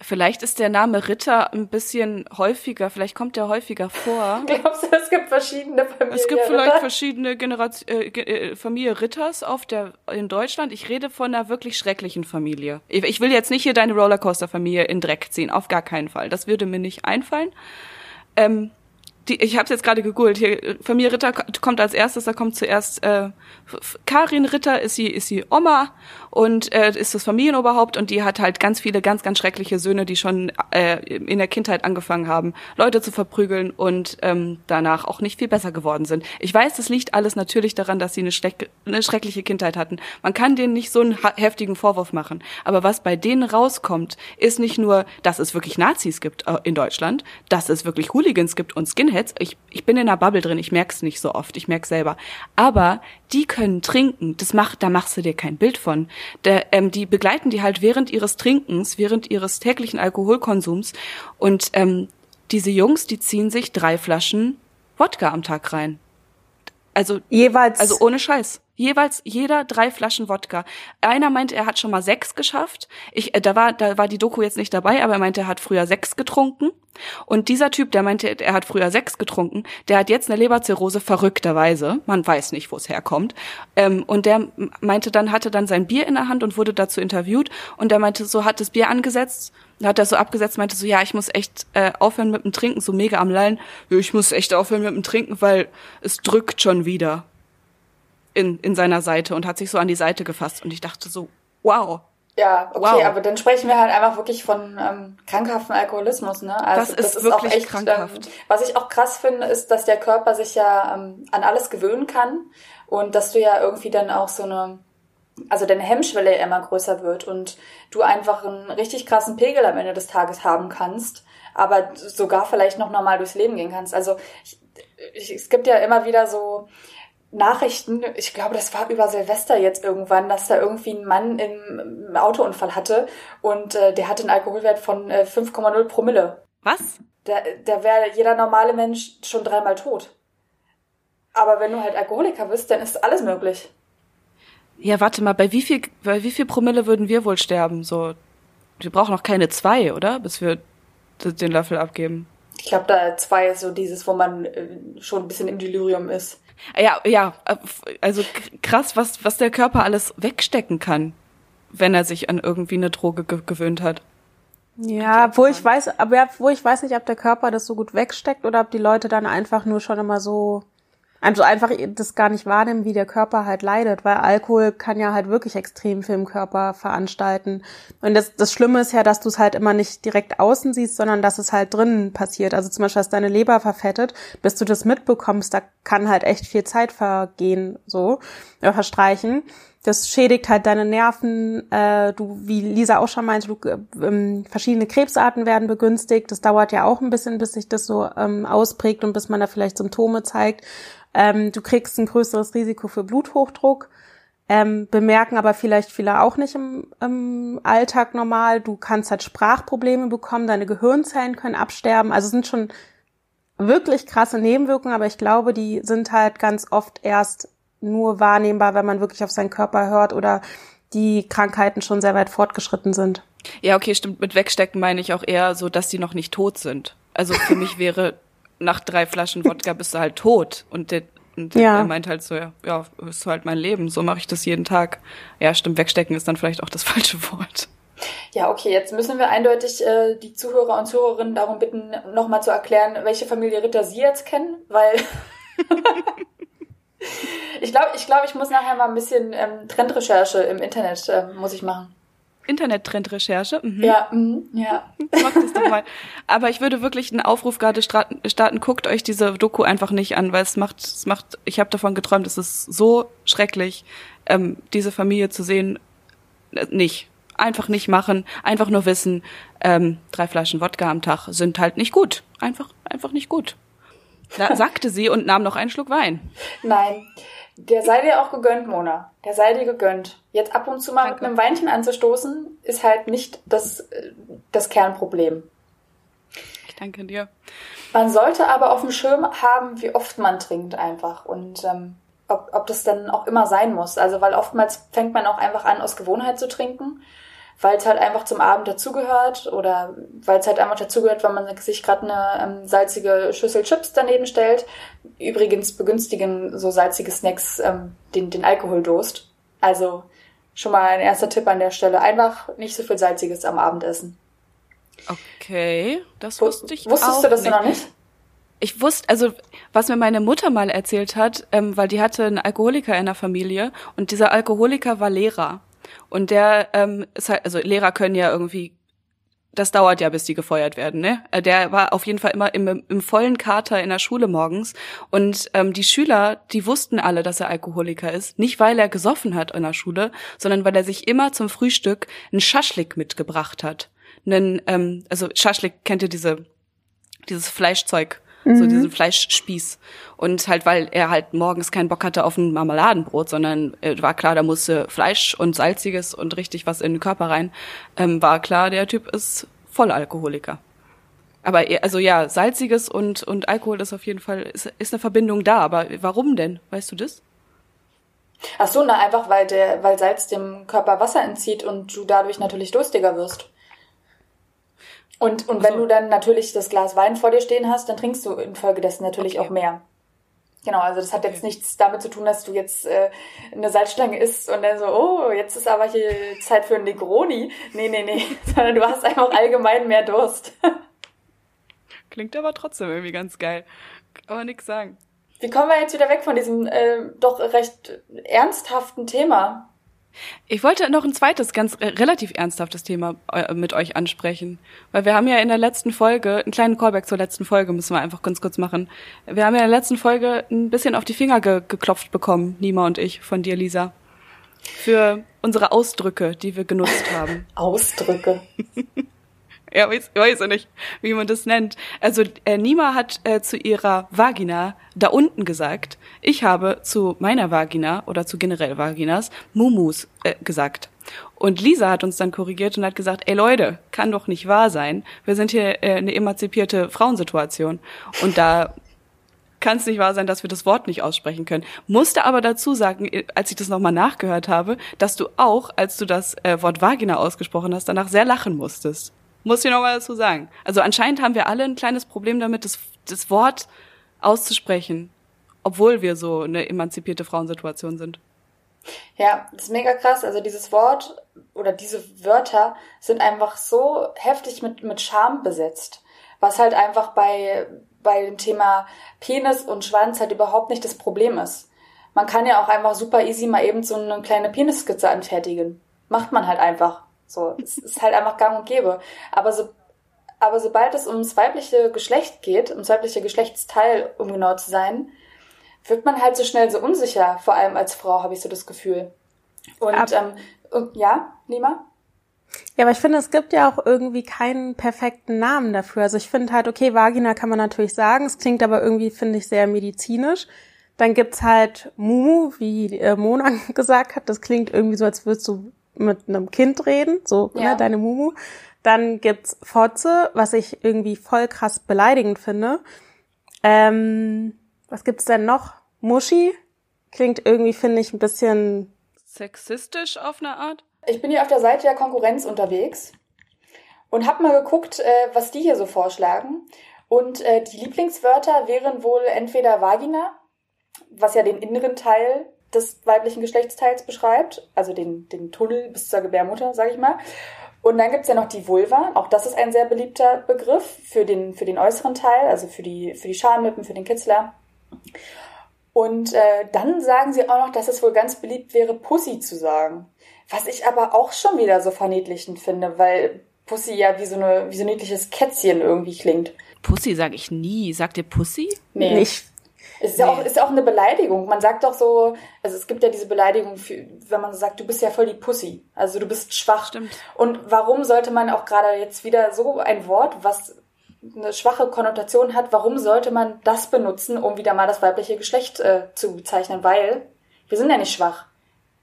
Speaker 1: Vielleicht ist der Name Ritter ein bisschen häufiger, vielleicht kommt der häufiger vor.
Speaker 2: Glaubst du, es gibt verschiedene Familien?
Speaker 1: Es gibt vielleicht Ritter? verschiedene Generationen, äh, äh, Familie Ritters auf der, in Deutschland. Ich rede von einer wirklich schrecklichen Familie. Ich, ich will jetzt nicht hier deine Rollercoaster-Familie in Dreck ziehen, auf gar keinen Fall. Das würde mir nicht einfallen. Ähm, die, ich habe jetzt gerade gegoogelt. Hier, Familie Ritter kommt als erstes, da kommt zuerst äh, Karin Ritter, ist sie, ist sie Oma und äh, ist das Familienoberhaupt und die hat halt ganz viele ganz, ganz schreckliche Söhne, die schon äh, in der Kindheit angefangen haben, Leute zu verprügeln und ähm, danach auch nicht viel besser geworden sind. Ich weiß, das liegt alles natürlich daran, dass sie eine, eine schreckliche Kindheit hatten. Man kann denen nicht so einen heftigen Vorwurf machen. Aber was bei denen rauskommt, ist nicht nur, dass es wirklich Nazis gibt äh, in Deutschland, dass es wirklich Hooligans gibt und Skinheads. Ich, ich bin in einer Bubble drin, ich merk's nicht so oft, ich merk's selber. Aber die können trinken, das macht, da machst du dir kein Bild von. Der, ähm, die begleiten die halt während ihres Trinkens, während ihres täglichen Alkoholkonsums und ähm, diese Jungs, die ziehen sich drei Flaschen Wodka am Tag rein. Also jeweils, also ohne Scheiß. Jeweils jeder drei Flaschen Wodka. Einer meinte, er hat schon mal sechs geschafft. Ich, äh, da war, da war die Doku jetzt nicht dabei, aber er meinte, er hat früher sechs getrunken. Und dieser Typ, der meinte, er hat früher sechs getrunken, der hat jetzt eine Leberzirrhose verrückterweise. Man weiß nicht, wo es herkommt. Ähm, und der meinte dann, hatte dann sein Bier in der Hand und wurde dazu interviewt. Und der meinte, so hat das Bier angesetzt, hat er so abgesetzt, meinte so, ja, ich muss echt äh, aufhören mit dem Trinken, so mega am Lallen. Ich muss echt aufhören mit dem Trinken, weil es drückt schon wieder in, in seiner Seite und hat sich so an die Seite gefasst. Und ich dachte so, wow.
Speaker 2: Ja, okay, wow. aber dann sprechen wir halt einfach wirklich von ähm, krankhaftem Alkoholismus, ne?
Speaker 1: Also das ist, das ist wirklich auch echt krankhaft.
Speaker 2: Ähm, was ich auch krass finde, ist, dass der Körper sich ja ähm, an alles gewöhnen kann und dass du ja irgendwie dann auch so eine, also deine Hemmschwelle immer größer wird und du einfach einen richtig krassen Pegel am Ende des Tages haben kannst, aber sogar vielleicht noch normal durchs Leben gehen kannst. Also ich, ich, es gibt ja immer wieder so Nachrichten, ich glaube, das war über Silvester jetzt irgendwann, dass da irgendwie ein Mann im Autounfall hatte und äh, der hatte einen Alkoholwert von äh, 5,0 Promille.
Speaker 1: Was?
Speaker 2: Da, da wäre jeder normale Mensch schon dreimal tot. Aber wenn du halt Alkoholiker bist, dann ist alles möglich.
Speaker 1: Ja, warte mal, bei wie viel, bei wie viel Promille würden wir wohl sterben? So, wir brauchen noch keine zwei, oder? Bis wir den Löffel abgeben.
Speaker 2: Ich glaube, da zwei ist so dieses, wo man äh, schon ein bisschen im Delirium ist.
Speaker 1: Ja, ja, also krass, was, was der Körper alles wegstecken kann, wenn er sich an irgendwie eine Droge ge gewöhnt hat.
Speaker 3: Ja, wo ich weiß, aber wo ich weiß nicht, ob der Körper das so gut wegsteckt oder ob die Leute dann einfach nur schon immer so also einfach das gar nicht wahrnehmen, wie der Körper halt leidet, weil Alkohol kann ja halt wirklich extrem viel im Körper veranstalten. Und das, das Schlimme ist ja, dass du es halt immer nicht direkt außen siehst, sondern dass es halt drinnen passiert. Also zum Beispiel, dass deine Leber verfettet, bis du das mitbekommst, da kann halt echt viel Zeit vergehen, so, äh, verstreichen. Das schädigt halt deine Nerven. Äh, du, wie Lisa auch schon meinte, du, äh, verschiedene Krebsarten werden begünstigt. Das dauert ja auch ein bisschen, bis sich das so ähm, ausprägt und bis man da vielleicht Symptome zeigt. Ähm, du kriegst ein größeres Risiko für Bluthochdruck. Ähm, bemerken aber vielleicht viele auch nicht im, im Alltag normal. Du kannst halt Sprachprobleme bekommen, deine Gehirnzellen können absterben. Also sind schon wirklich krasse Nebenwirkungen, aber ich glaube, die sind halt ganz oft erst nur wahrnehmbar, wenn man wirklich auf seinen Körper hört oder die Krankheiten schon sehr weit fortgeschritten sind.
Speaker 1: Ja, okay, stimmt. Mit Wegstecken meine ich auch eher so, dass die noch nicht tot sind. Also für mich wäre nach drei Flaschen Wodka bist du halt tot. Und der, und ja. er meint halt so, ja, ja, ist halt mein Leben, so mache ich das jeden Tag. Ja, stimmt, wegstecken ist dann vielleicht auch das falsche Wort.
Speaker 2: Ja, okay, jetzt müssen wir eindeutig äh, die Zuhörer und Zuhörerinnen darum bitten, nochmal zu erklären, welche Familie Ritter Sie jetzt kennen, weil ich glaube, ich, glaub, ich muss nachher mal ein bisschen ähm, Trendrecherche im Internet, ähm, muss ich machen.
Speaker 1: Internet-Trendrecherche.
Speaker 2: Mhm. Ja, mh, ja.
Speaker 1: Mach das doch mal. Aber ich würde wirklich einen Aufruf gerade starten, starten, guckt euch diese Doku einfach nicht an, weil es macht, es macht, ich habe davon geträumt, es ist so schrecklich, ähm, diese Familie zu sehen. Äh, nicht. Einfach nicht machen, einfach nur wissen, ähm, drei Flaschen Wodka am Tag sind halt nicht gut. Einfach, einfach nicht gut. Da sagte sie und nahm noch einen Schluck Wein.
Speaker 2: Nein. Der sei dir auch gegönnt, Mona. Der sei dir gegönnt. Jetzt ab und zu mal Danke. mit einem Weinchen anzustoßen, ist halt nicht das, äh, das Kernproblem.
Speaker 1: Ich danke dir.
Speaker 2: Man sollte aber auf dem Schirm haben, wie oft man trinkt einfach und ähm, ob, ob das dann auch immer sein muss. Also weil oftmals fängt man auch einfach an, aus Gewohnheit zu trinken weil es halt einfach zum Abend dazugehört oder weil es halt einfach dazugehört, wenn man sich gerade eine ähm, salzige Schüssel Chips daneben stellt. Übrigens begünstigen so salzige Snacks ähm, den, den Alkoholdurst. Also schon mal ein erster Tipp an der Stelle. Einfach nicht so viel Salziges am Abendessen.
Speaker 1: Okay, das wusste ich
Speaker 2: Wusstest
Speaker 1: auch
Speaker 2: du das
Speaker 1: nicht.
Speaker 2: noch nicht?
Speaker 1: ich wusste, also was mir meine Mutter mal erzählt hat, ähm, weil die hatte einen Alkoholiker in der Familie und dieser Alkoholiker war Lehrer. Und der ähm, ist halt, also Lehrer können ja irgendwie, das dauert ja, bis die gefeuert werden, ne? Äh, der war auf jeden Fall immer im, im vollen Kater in der Schule morgens. Und ähm, die Schüler, die wussten alle, dass er Alkoholiker ist. Nicht, weil er gesoffen hat in der Schule, sondern weil er sich immer zum Frühstück einen Schaschlik mitgebracht hat. Einen, ähm, also Schaschlik kennt ihr diese, dieses Fleischzeug mhm. so diesen Fleischspieß. Und halt, weil er halt morgens keinen Bock hatte auf ein Marmeladenbrot, sondern äh, war klar, da musste Fleisch und Salziges und richtig was in den Körper rein, ähm, war klar, der Typ ist Vollalkoholiker. Aber also ja, Salziges und, und Alkohol ist auf jeden Fall, ist, ist eine Verbindung da. Aber warum denn? Weißt du das?
Speaker 2: Ach so, na einfach, weil der, weil Salz dem Körper Wasser entzieht und du dadurch natürlich durstiger wirst. Und, und wenn so. du dann natürlich das Glas Wein vor dir stehen hast, dann trinkst du infolgedessen natürlich okay. auch mehr. Genau, also das hat jetzt nichts damit zu tun, dass du jetzt äh, eine Salzstange isst und dann so, oh, jetzt ist aber hier Zeit für ein Negroni. Nee, nee, nee, sondern du hast einfach allgemein mehr Durst.
Speaker 1: Klingt aber trotzdem irgendwie ganz geil. Kann man nix sagen.
Speaker 2: Wie kommen wir jetzt wieder weg von diesem äh, doch recht ernsthaften Thema?
Speaker 1: Ich wollte noch ein zweites, ganz äh, relativ ernsthaftes Thema äh, mit euch ansprechen. Weil wir haben ja in der letzten Folge, einen kleinen Callback zur letzten Folge müssen wir einfach ganz kurz machen. Wir haben ja in der letzten Folge ein bisschen auf die Finger ge geklopft bekommen, Nima und ich, von dir, Lisa. Für unsere Ausdrücke, die wir genutzt haben.
Speaker 2: Ausdrücke.
Speaker 1: Ja, weiß, weiß ich nicht, wie man das nennt. Also äh, Nima hat äh, zu ihrer Vagina da unten gesagt. Ich habe zu meiner Vagina oder zu generell Vaginas Mumus äh, gesagt. Und Lisa hat uns dann korrigiert und hat gesagt, ey Leute, kann doch nicht wahr sein. Wir sind hier äh, eine emanzipierte Frauensituation. Und da kann es nicht wahr sein, dass wir das Wort nicht aussprechen können. Musste aber dazu sagen, äh, als ich das nochmal nachgehört habe, dass du auch, als du das äh, Wort Vagina ausgesprochen hast, danach sehr lachen musstest. Muss ich noch mal dazu sagen. Also anscheinend haben wir alle ein kleines Problem damit, das, das Wort auszusprechen, obwohl wir so eine emanzipierte Frauensituation sind.
Speaker 2: Ja, das ist mega krass. Also dieses Wort oder diese Wörter sind einfach so heftig mit, mit Scham besetzt. Was halt einfach bei, bei dem Thema Penis und Schwanz halt überhaupt nicht das Problem ist. Man kann ja auch einfach super easy mal eben so eine kleine Penisskizze anfertigen. Macht man halt einfach. So, es ist halt einfach gang und gäbe. Aber so, aber sobald es ums weibliche Geschlecht geht, ums weibliche Geschlechtsteil, um genau zu sein, wird man halt so schnell so unsicher, vor allem als Frau, habe ich so das Gefühl. Und, Ab ähm, und ja, Lima?
Speaker 3: Ja, aber ich finde, es gibt ja auch irgendwie keinen perfekten Namen dafür. Also ich finde halt, okay, Vagina kann man natürlich sagen, es klingt aber irgendwie, finde ich, sehr medizinisch. Dann gibt's halt Mumu, wie äh, Mona gesagt hat, das klingt irgendwie so, als würdest du mit einem Kind reden, so ne, ja. ne, deine Mumu. Dann gibt's Fotze, was ich irgendwie voll krass beleidigend finde. Ähm, was gibt's denn noch? Muschi klingt irgendwie, finde ich, ein bisschen
Speaker 1: sexistisch auf eine Art.
Speaker 2: Ich bin hier auf der Seite der Konkurrenz unterwegs und habe mal geguckt, äh, was die hier so vorschlagen. Und äh, die Lieblingswörter wären wohl entweder Vagina, was ja den inneren Teil des weiblichen Geschlechtsteils beschreibt, also den, den Tunnel bis zur Gebärmutter, sage ich mal. Und dann gibt's ja noch die Vulva, auch das ist ein sehr beliebter Begriff für den, für den äußeren Teil, also für die, für die Schamlippen, für den Kitzler. Und äh, dann sagen sie auch noch, dass es wohl ganz beliebt wäre, Pussy zu sagen. Was ich aber auch schon wieder so verniedlichend finde, weil Pussy ja wie so, eine, wie so ein niedliches Kätzchen irgendwie klingt.
Speaker 1: Pussy sage ich nie. Sagt ihr Pussy?
Speaker 2: Nee. Nicht es ist, nee. ja auch, ist auch eine Beleidigung. Man sagt doch so, also es gibt ja diese Beleidigung, für, wenn man sagt, du bist ja voll die Pussy. Also du bist schwach.
Speaker 1: Stimmt.
Speaker 2: Und warum sollte man auch gerade jetzt wieder so ein Wort, was eine schwache Konnotation hat, warum sollte man das benutzen, um wieder mal das weibliche Geschlecht äh, zu bezeichnen? Weil wir sind ja nicht schwach.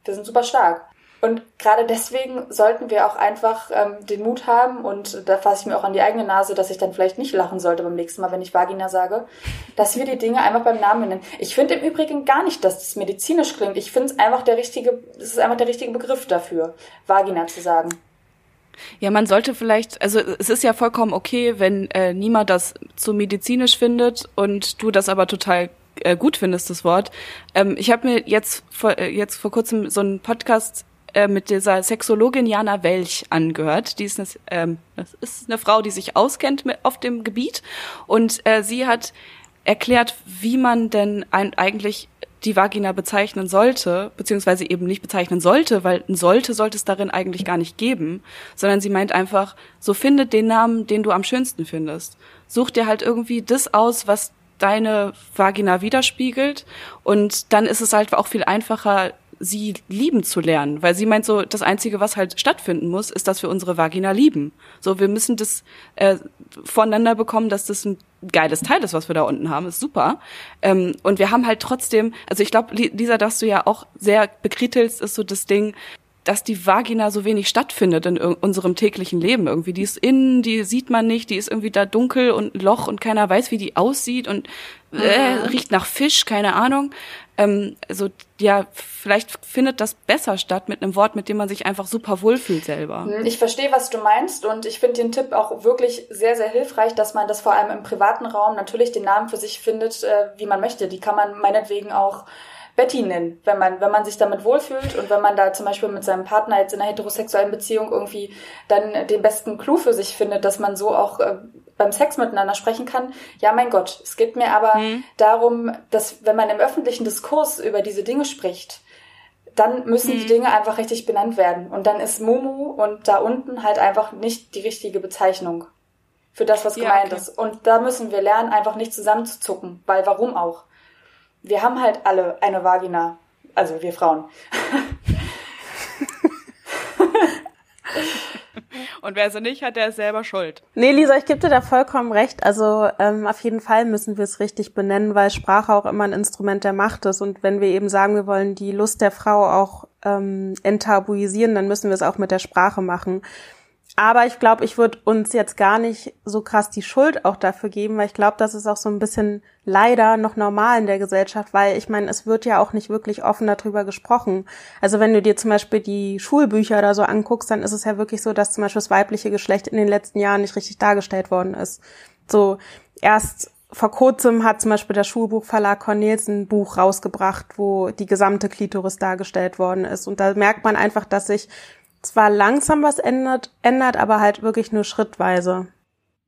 Speaker 2: Wir sind super stark. Und gerade deswegen sollten wir auch einfach ähm, den Mut haben, und da fasse ich mir auch an die eigene Nase, dass ich dann vielleicht nicht lachen sollte beim nächsten Mal, wenn ich Vagina sage, dass wir die Dinge einfach beim Namen nennen. Ich finde im Übrigen gar nicht, dass das medizinisch klingt. Ich finde es einfach der richtige, es ist einfach der richtige Begriff dafür, Vagina zu sagen.
Speaker 1: Ja, man sollte vielleicht, also es ist ja vollkommen okay, wenn äh, niemand das zu medizinisch findet und du das aber total äh, gut findest, das Wort. Ähm, ich habe mir jetzt vor, äh, jetzt vor kurzem so einen Podcast äh, mit dieser Sexologin Jana Welch angehört. Die ist eine, ähm, das ist eine Frau, die sich auskennt mit, auf dem Gebiet und äh, sie hat erklärt, wie man denn ein, eigentlich die Vagina bezeichnen sollte, beziehungsweise eben nicht bezeichnen sollte, weil ein sollte sollte es darin eigentlich gar nicht geben, sondern sie meint einfach, so finde den Namen, den du am schönsten findest. Such dir halt irgendwie das aus, was deine Vagina widerspiegelt und dann ist es halt auch viel einfacher, sie lieben zu lernen, weil sie meint so, das Einzige, was halt stattfinden muss, ist, dass wir unsere Vagina lieben. So, wir müssen das äh, voneinander bekommen, dass das ein geiles Teil ist, was wir da unten haben, ist super. Ähm, und wir haben halt trotzdem, also ich glaube, Lisa, dass du ja auch sehr bekritelst, ist so das Ding, dass die Vagina so wenig stattfindet in unserem täglichen Leben irgendwie. Die ist innen, die sieht man nicht, die ist irgendwie da dunkel und Loch und keiner weiß, wie die aussieht und äh, mhm. riecht nach Fisch, keine Ahnung. Ähm, also ja, vielleicht findet das besser statt mit einem Wort, mit dem man sich einfach super wohlfühlt selber.
Speaker 2: Mhm, ich verstehe, was du meinst und ich finde den Tipp auch wirklich sehr, sehr hilfreich, dass man das vor allem im privaten Raum natürlich den Namen für sich findet, äh, wie man möchte. Die kann man meinetwegen auch Betty nennen, wenn man, wenn man sich damit wohlfühlt und wenn man da zum Beispiel mit seinem Partner jetzt in einer heterosexuellen Beziehung irgendwie dann den besten Clou für sich findet, dass man so auch äh, beim Sex miteinander sprechen kann. Ja, mein Gott, es geht mir aber mhm. darum, dass wenn man im öffentlichen Diskurs über diese Dinge spricht, dann müssen mhm. die Dinge einfach richtig benannt werden. Und dann ist Mumu und da unten halt einfach nicht die richtige Bezeichnung für das, was ja, gemeint okay. ist. Und da müssen wir lernen, einfach nicht zusammenzuzucken, weil warum auch? Wir haben halt alle eine Vagina. Also wir Frauen.
Speaker 1: Und wer sie nicht hat, der ist selber schuld.
Speaker 3: Nee, Lisa, ich gebe dir da vollkommen recht. Also ähm, auf jeden Fall müssen wir es richtig benennen, weil Sprache auch immer ein Instrument der Macht ist. Und wenn wir eben sagen, wir wollen die Lust der Frau auch ähm, enttabuisieren, dann müssen wir es auch mit der Sprache machen. Aber ich glaube, ich würde uns jetzt gar nicht so krass die Schuld auch dafür geben, weil ich glaube, das ist auch so ein bisschen leider noch normal in der Gesellschaft, weil ich meine, es wird ja auch nicht wirklich offen darüber gesprochen. Also wenn du dir zum Beispiel die Schulbücher oder so anguckst, dann ist es ja wirklich so, dass zum Beispiel das weibliche Geschlecht in den letzten Jahren nicht richtig dargestellt worden ist. So erst vor kurzem hat zum Beispiel der Schulbuchverlag Cornels ein Buch rausgebracht, wo die gesamte Klitoris dargestellt worden ist. Und da merkt man einfach, dass sich zwar langsam was ändert, ändert, aber halt wirklich nur schrittweise.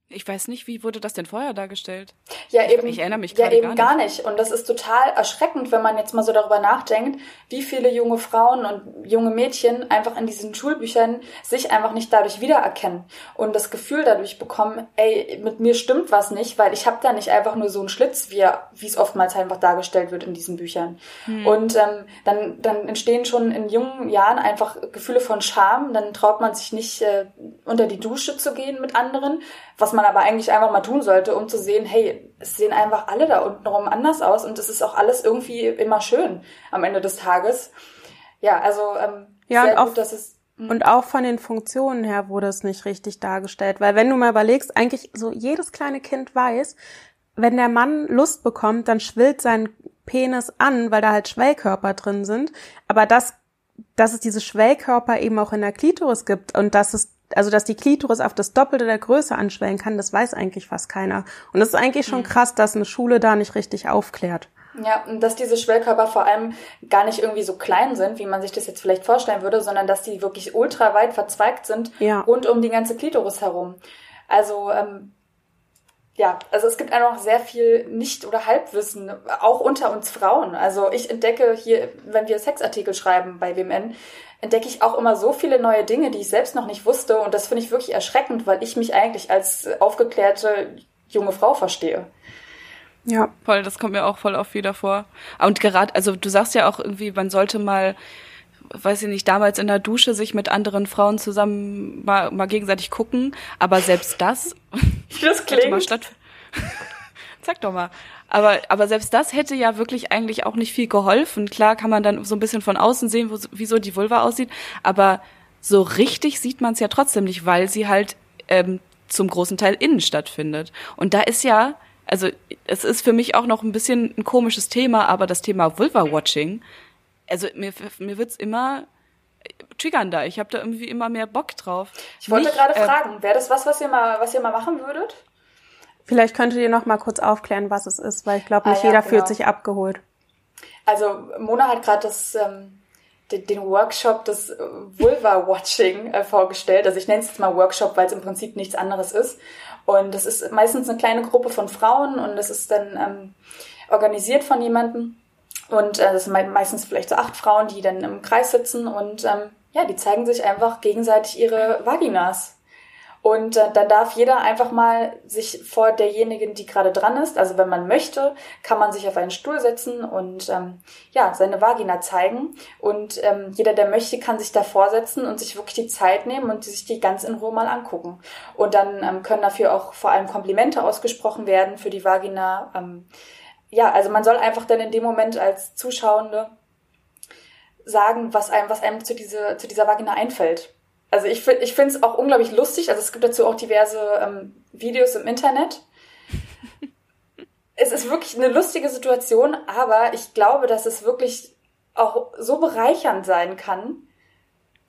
Speaker 1: Ich weiß nicht, wie wurde das denn vorher dargestellt?
Speaker 2: Ja, eben. Ich erinnere mich ja, eben gar nicht. gar nicht. Und das ist total erschreckend, wenn man jetzt mal so darüber nachdenkt, wie viele junge Frauen und junge Mädchen einfach in diesen Schulbüchern sich einfach nicht dadurch wiedererkennen und das Gefühl dadurch bekommen, ey, mit mir stimmt was nicht, weil ich habe da nicht einfach nur so einen Schlitz, wie wie es oftmals einfach dargestellt wird in diesen Büchern. Hm. Und ähm, dann, dann entstehen schon in jungen Jahren einfach Gefühle von Scham. Dann traut man sich nicht äh, unter die Dusche zu gehen mit anderen, was man aber eigentlich einfach mal tun sollte, um zu sehen, hey, es sehen einfach alle da unten rum anders aus und es ist auch alles irgendwie immer schön am Ende des Tages. Ja, also ähm,
Speaker 3: ja, sehr gut, dass es hm. und auch von den Funktionen her wurde es nicht richtig dargestellt, weil wenn du mal überlegst, eigentlich so jedes kleine Kind weiß, wenn der Mann Lust bekommt, dann schwillt sein Penis an, weil da halt Schwellkörper drin sind, aber das dass es diese Schwellkörper eben auch in der Klitoris gibt und dass es also dass die Klitoris auf das Doppelte der Größe anschwellen kann, das weiß eigentlich fast keiner. Und es ist eigentlich schon mhm. krass, dass eine Schule da nicht richtig aufklärt.
Speaker 2: Ja, und dass diese Schwellkörper vor allem gar nicht irgendwie so klein sind, wie man sich das jetzt vielleicht vorstellen würde, sondern dass die wirklich ultra weit verzweigt sind ja. rund um die ganze Klitoris herum. Also ähm, ja, also es gibt einfach sehr viel Nicht- oder Halbwissen, auch unter uns Frauen. Also ich entdecke hier, wenn wir Sexartikel schreiben bei WMN, entdecke ich auch immer so viele neue Dinge, die ich selbst noch nicht wusste. Und das finde ich wirklich erschreckend, weil ich mich eigentlich als aufgeklärte junge Frau verstehe.
Speaker 1: Ja, voll, das kommt mir auch voll oft wieder vor. Und gerade, also du sagst ja auch irgendwie, man sollte mal, weiß ich nicht, damals in der Dusche sich mit anderen Frauen zusammen mal, mal gegenseitig gucken, aber selbst das,
Speaker 2: das klingt. Mal
Speaker 1: statt Sag doch mal. Aber, aber selbst das hätte ja wirklich eigentlich auch nicht viel geholfen. Klar kann man dann so ein bisschen von außen sehen, wo, wie so die Vulva aussieht, aber so richtig sieht man es ja trotzdem nicht, weil sie halt ähm, zum großen Teil innen stattfindet. Und da ist ja, also es ist für mich auch noch ein bisschen ein komisches Thema, aber das Thema Vulva-Watching, also mir, mir wird's immer triggernder. Ich habe da irgendwie immer mehr Bock drauf.
Speaker 2: Ich wollte gerade äh, fragen, wäre das was, was ihr mal, was ihr mal machen würdet?
Speaker 3: Vielleicht könntet ihr noch mal kurz aufklären, was es ist, weil ich glaube, nicht ah, ja, jeder genau. fühlt sich abgeholt.
Speaker 2: Also Mona hat gerade das ähm, den Workshop des Vulva-Watching äh, vorgestellt. Also ich nenne es jetzt mal Workshop, weil es im Prinzip nichts anderes ist. Und das ist meistens eine kleine Gruppe von Frauen und das ist dann ähm, organisiert von jemandem. Und äh, das sind meistens vielleicht so acht Frauen, die dann im Kreis sitzen und ähm, ja, die zeigen sich einfach gegenseitig ihre Vaginas. Und äh, dann darf jeder einfach mal sich vor derjenigen, die gerade dran ist, also wenn man möchte, kann man sich auf einen Stuhl setzen und ähm, ja, seine Vagina zeigen. Und ähm, jeder, der möchte, kann sich davor setzen und sich wirklich die Zeit nehmen und sich die ganz in Ruhe mal angucken. Und dann ähm, können dafür auch vor allem Komplimente ausgesprochen werden für die Vagina. Ähm, ja, also man soll einfach dann in dem Moment als Zuschauende sagen, was einem, was einem zu, diese, zu dieser Vagina einfällt. Also ich, finde ich finde es auch unglaublich lustig. Also es gibt dazu auch diverse ähm, Videos im Internet. es ist wirklich eine lustige Situation, aber ich glaube, dass es wirklich auch so bereichernd sein kann.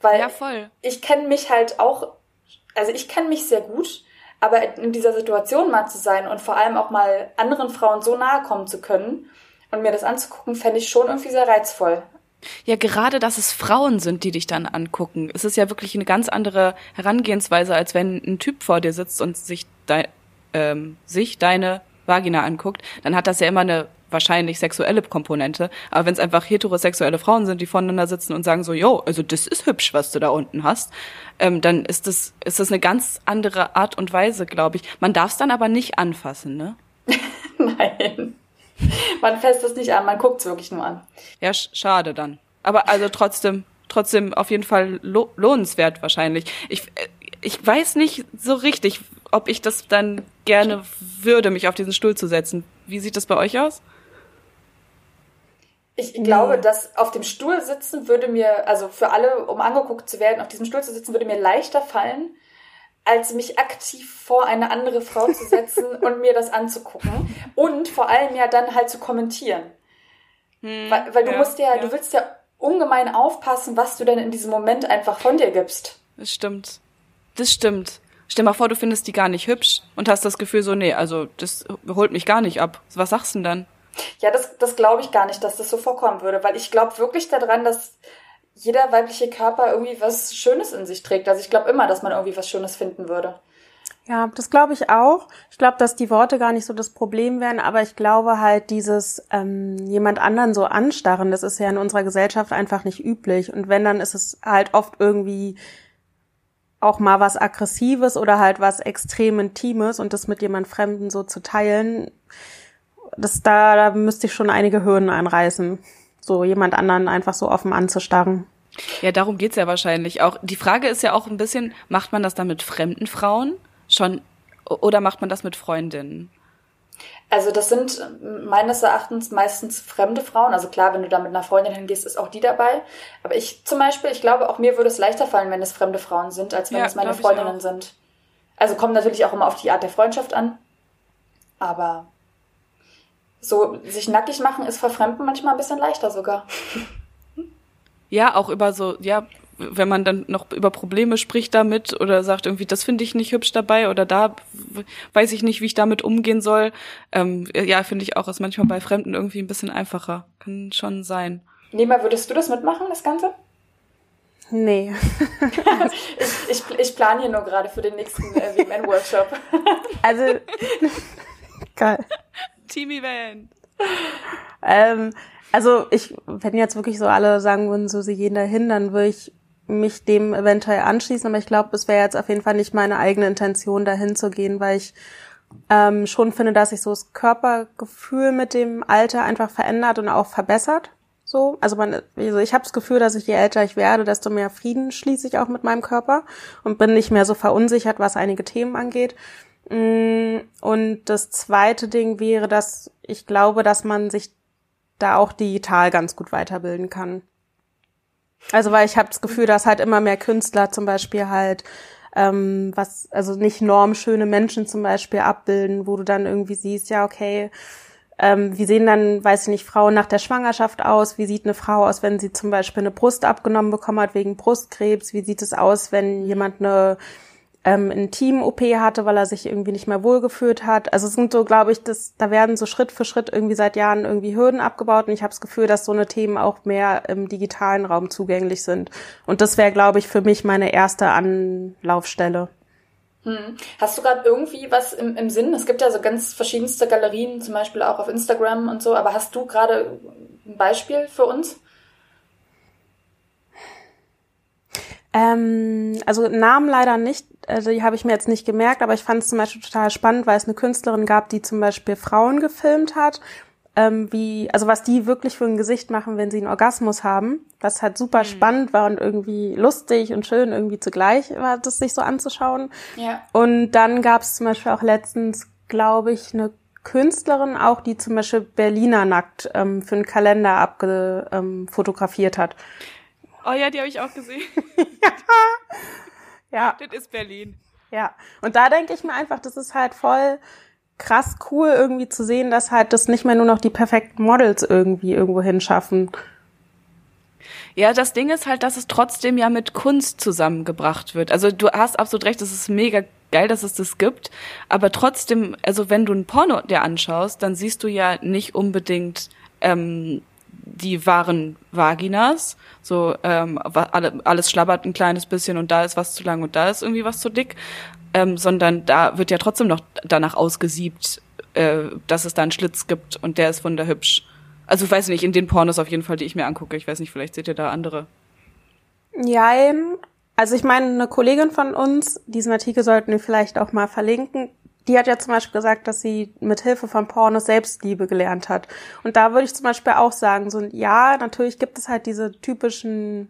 Speaker 2: Weil
Speaker 1: ja, voll.
Speaker 2: ich kenne mich halt auch, also ich kenne mich sehr gut, aber in dieser Situation mal zu sein und vor allem auch mal anderen Frauen so nahe kommen zu können und mir das anzugucken, fände ich schon irgendwie sehr reizvoll.
Speaker 1: Ja, gerade, dass es Frauen sind, die dich dann angucken. Es ist ja wirklich eine ganz andere Herangehensweise, als wenn ein Typ vor dir sitzt und sich, de ähm, sich deine Vagina anguckt. Dann hat das ja immer eine wahrscheinlich sexuelle Komponente. Aber wenn es einfach heterosexuelle Frauen sind, die voneinander sitzen und sagen so, yo, also das ist hübsch, was du da unten hast, ähm, dann ist das, ist das eine ganz andere Art und Weise, glaube ich. Man darf es dann aber nicht anfassen, ne?
Speaker 2: Nein. man fässt es nicht an, man guckt es wirklich nur an.
Speaker 1: Ja, sch schade dann. Aber also trotzdem, trotzdem auf jeden Fall lo lohnenswert wahrscheinlich. Ich, äh, ich weiß nicht so richtig, ob ich das dann gerne würde, mich auf diesen Stuhl zu setzen. Wie sieht das bei euch aus?
Speaker 2: Ich glaube, dass auf dem Stuhl sitzen würde mir, also für alle, um angeguckt zu werden, auf diesem Stuhl zu sitzen, würde mir leichter fallen, als mich aktiv vor eine andere Frau zu setzen und mir das anzugucken. Und vor allem ja dann halt zu kommentieren. Hm, weil, weil du ja, musst ja, ja, du willst ja ungemein aufpassen, was du denn in diesem Moment einfach von dir gibst.
Speaker 1: Das stimmt. Das stimmt. Stell mal vor, du findest die gar nicht hübsch und hast das Gefühl so, nee, also das holt mich gar nicht ab. Was sagst du denn dann?
Speaker 2: Ja, das, das glaube ich gar nicht, dass das so vorkommen würde, weil ich glaube wirklich daran, dass jeder weibliche Körper irgendwie was Schönes in sich trägt. Also ich glaube immer, dass man irgendwie was Schönes finden würde.
Speaker 3: Ja, das glaube ich auch. Ich glaube, dass die Worte gar nicht so das Problem wären, aber ich glaube halt dieses ähm, jemand anderen so anstarren, das ist ja in unserer Gesellschaft einfach nicht üblich. Und wenn, dann ist es halt oft irgendwie auch mal was Aggressives oder halt was extrem Intimes und das mit jemand Fremden so zu teilen, das da, da müsste ich schon einige Hürden einreißen so jemand anderen einfach so offen anzustarren.
Speaker 1: Ja, darum geht's ja wahrscheinlich auch. Die Frage ist ja auch ein bisschen, macht man das dann mit fremden Frauen schon oder macht man das mit Freundinnen?
Speaker 2: Also das sind meines Erachtens meistens fremde Frauen. Also klar, wenn du da mit einer Freundin hingehst, ist auch die dabei. Aber ich zum Beispiel, ich glaube, auch mir würde es leichter fallen, wenn es fremde Frauen sind, als wenn ja, es meine Freundinnen sind. Also kommt natürlich auch immer auf die Art der Freundschaft an. Aber so sich nackig machen ist vor Fremden manchmal ein bisschen leichter sogar.
Speaker 1: Ja, auch über so, ja, wenn man dann noch über Probleme spricht damit oder sagt irgendwie, das finde ich nicht hübsch dabei oder da weiß ich nicht, wie ich damit umgehen soll. Ähm, ja, finde ich auch, ist manchmal bei Fremden irgendwie ein bisschen einfacher. Kann schon sein.
Speaker 2: Nima, würdest du das mitmachen, das Ganze?
Speaker 3: Nee.
Speaker 2: ich, ich, ich plane hier nur gerade für den nächsten äh, WMN-Workshop.
Speaker 3: also, geil.
Speaker 1: Team-Event.
Speaker 3: ähm, also ich, wenn jetzt wirklich so alle sagen würden, so sie gehen dahin, dann würde ich mich dem eventuell anschließen, aber ich glaube, es wäre jetzt auf jeden Fall nicht meine eigene Intention, dahin zu gehen, weil ich ähm, schon finde, dass sich so das Körpergefühl mit dem Alter einfach verändert und auch verbessert. So, also man, also ich habe das Gefühl, dass ich je älter ich werde, desto mehr Frieden schließe ich auch mit meinem Körper und bin nicht mehr so verunsichert, was einige Themen angeht. Mm, und das zweite Ding wäre, dass ich glaube, dass man sich da auch digital ganz gut weiterbilden kann. Also weil ich habe das Gefühl, dass halt immer mehr Künstler zum Beispiel halt ähm, was, also nicht normschöne Menschen zum Beispiel abbilden, wo du dann irgendwie siehst, ja, okay, ähm, wie sehen dann, weiß ich nicht, Frauen nach der Schwangerschaft aus? Wie sieht eine Frau aus, wenn sie zum Beispiel eine Brust abgenommen bekommen hat wegen Brustkrebs? Wie sieht es aus, wenn jemand eine ähm, ein Team-OP hatte, weil er sich irgendwie nicht mehr wohlgefühlt hat. Also es sind so, glaube ich, das, da werden so Schritt für Schritt irgendwie seit Jahren irgendwie Hürden abgebaut und ich habe das Gefühl, dass so eine Themen auch mehr im digitalen Raum zugänglich sind. Und das wäre, glaube ich, für mich meine erste Anlaufstelle.
Speaker 2: Hm. Hast du gerade irgendwie was im, im Sinn? Es gibt ja so ganz verschiedenste Galerien, zum Beispiel auch auf Instagram und so, aber hast du gerade ein Beispiel für uns?
Speaker 3: Ähm, also Namen leider nicht, also die habe ich mir jetzt nicht gemerkt, aber ich fand es zum Beispiel total spannend, weil es eine Künstlerin gab, die zum Beispiel Frauen gefilmt hat, ähm, wie, also was die wirklich für ein Gesicht machen, wenn sie einen Orgasmus haben, was halt super mhm. spannend war und irgendwie lustig und schön irgendwie zugleich war, das sich so anzuschauen.
Speaker 2: Ja.
Speaker 3: Und dann gab es zum Beispiel auch letztens, glaube ich, eine Künstlerin auch, die zum Beispiel Berliner nackt ähm, für einen Kalender abgefotografiert ähm, hat.
Speaker 1: Oh ja, die habe ich auch gesehen.
Speaker 3: ja.
Speaker 1: Das ist Berlin.
Speaker 3: Ja. Und da denke ich mir einfach, das ist halt voll krass cool irgendwie zu sehen, dass halt das nicht mehr nur noch die perfekten Models irgendwie irgendwo hinschaffen.
Speaker 1: Ja, das Ding ist halt, dass es trotzdem ja mit Kunst zusammengebracht wird. Also du hast absolut recht, es ist mega geil, dass es das gibt. Aber trotzdem, also wenn du ein Porno dir anschaust, dann siehst du ja nicht unbedingt ähm, die wahren Vaginas. So ähm, alles schlabbert ein kleines bisschen und da ist was zu lang und da ist irgendwie was zu dick. Ähm, sondern da wird ja trotzdem noch danach ausgesiebt, äh, dass es da einen Schlitz gibt und der ist wunderhübsch. Also ich weiß nicht, in den Pornos auf jeden Fall, die ich mir angucke. Ich weiß nicht, vielleicht seht ihr da andere.
Speaker 3: Ja, also ich meine, eine Kollegin von uns, diesen Artikel sollten wir vielleicht auch mal verlinken, die hat ja zum Beispiel gesagt, dass sie mit Hilfe von Pornos Selbstliebe gelernt hat. Und da würde ich zum Beispiel auch sagen, so ja, natürlich gibt es halt diese typischen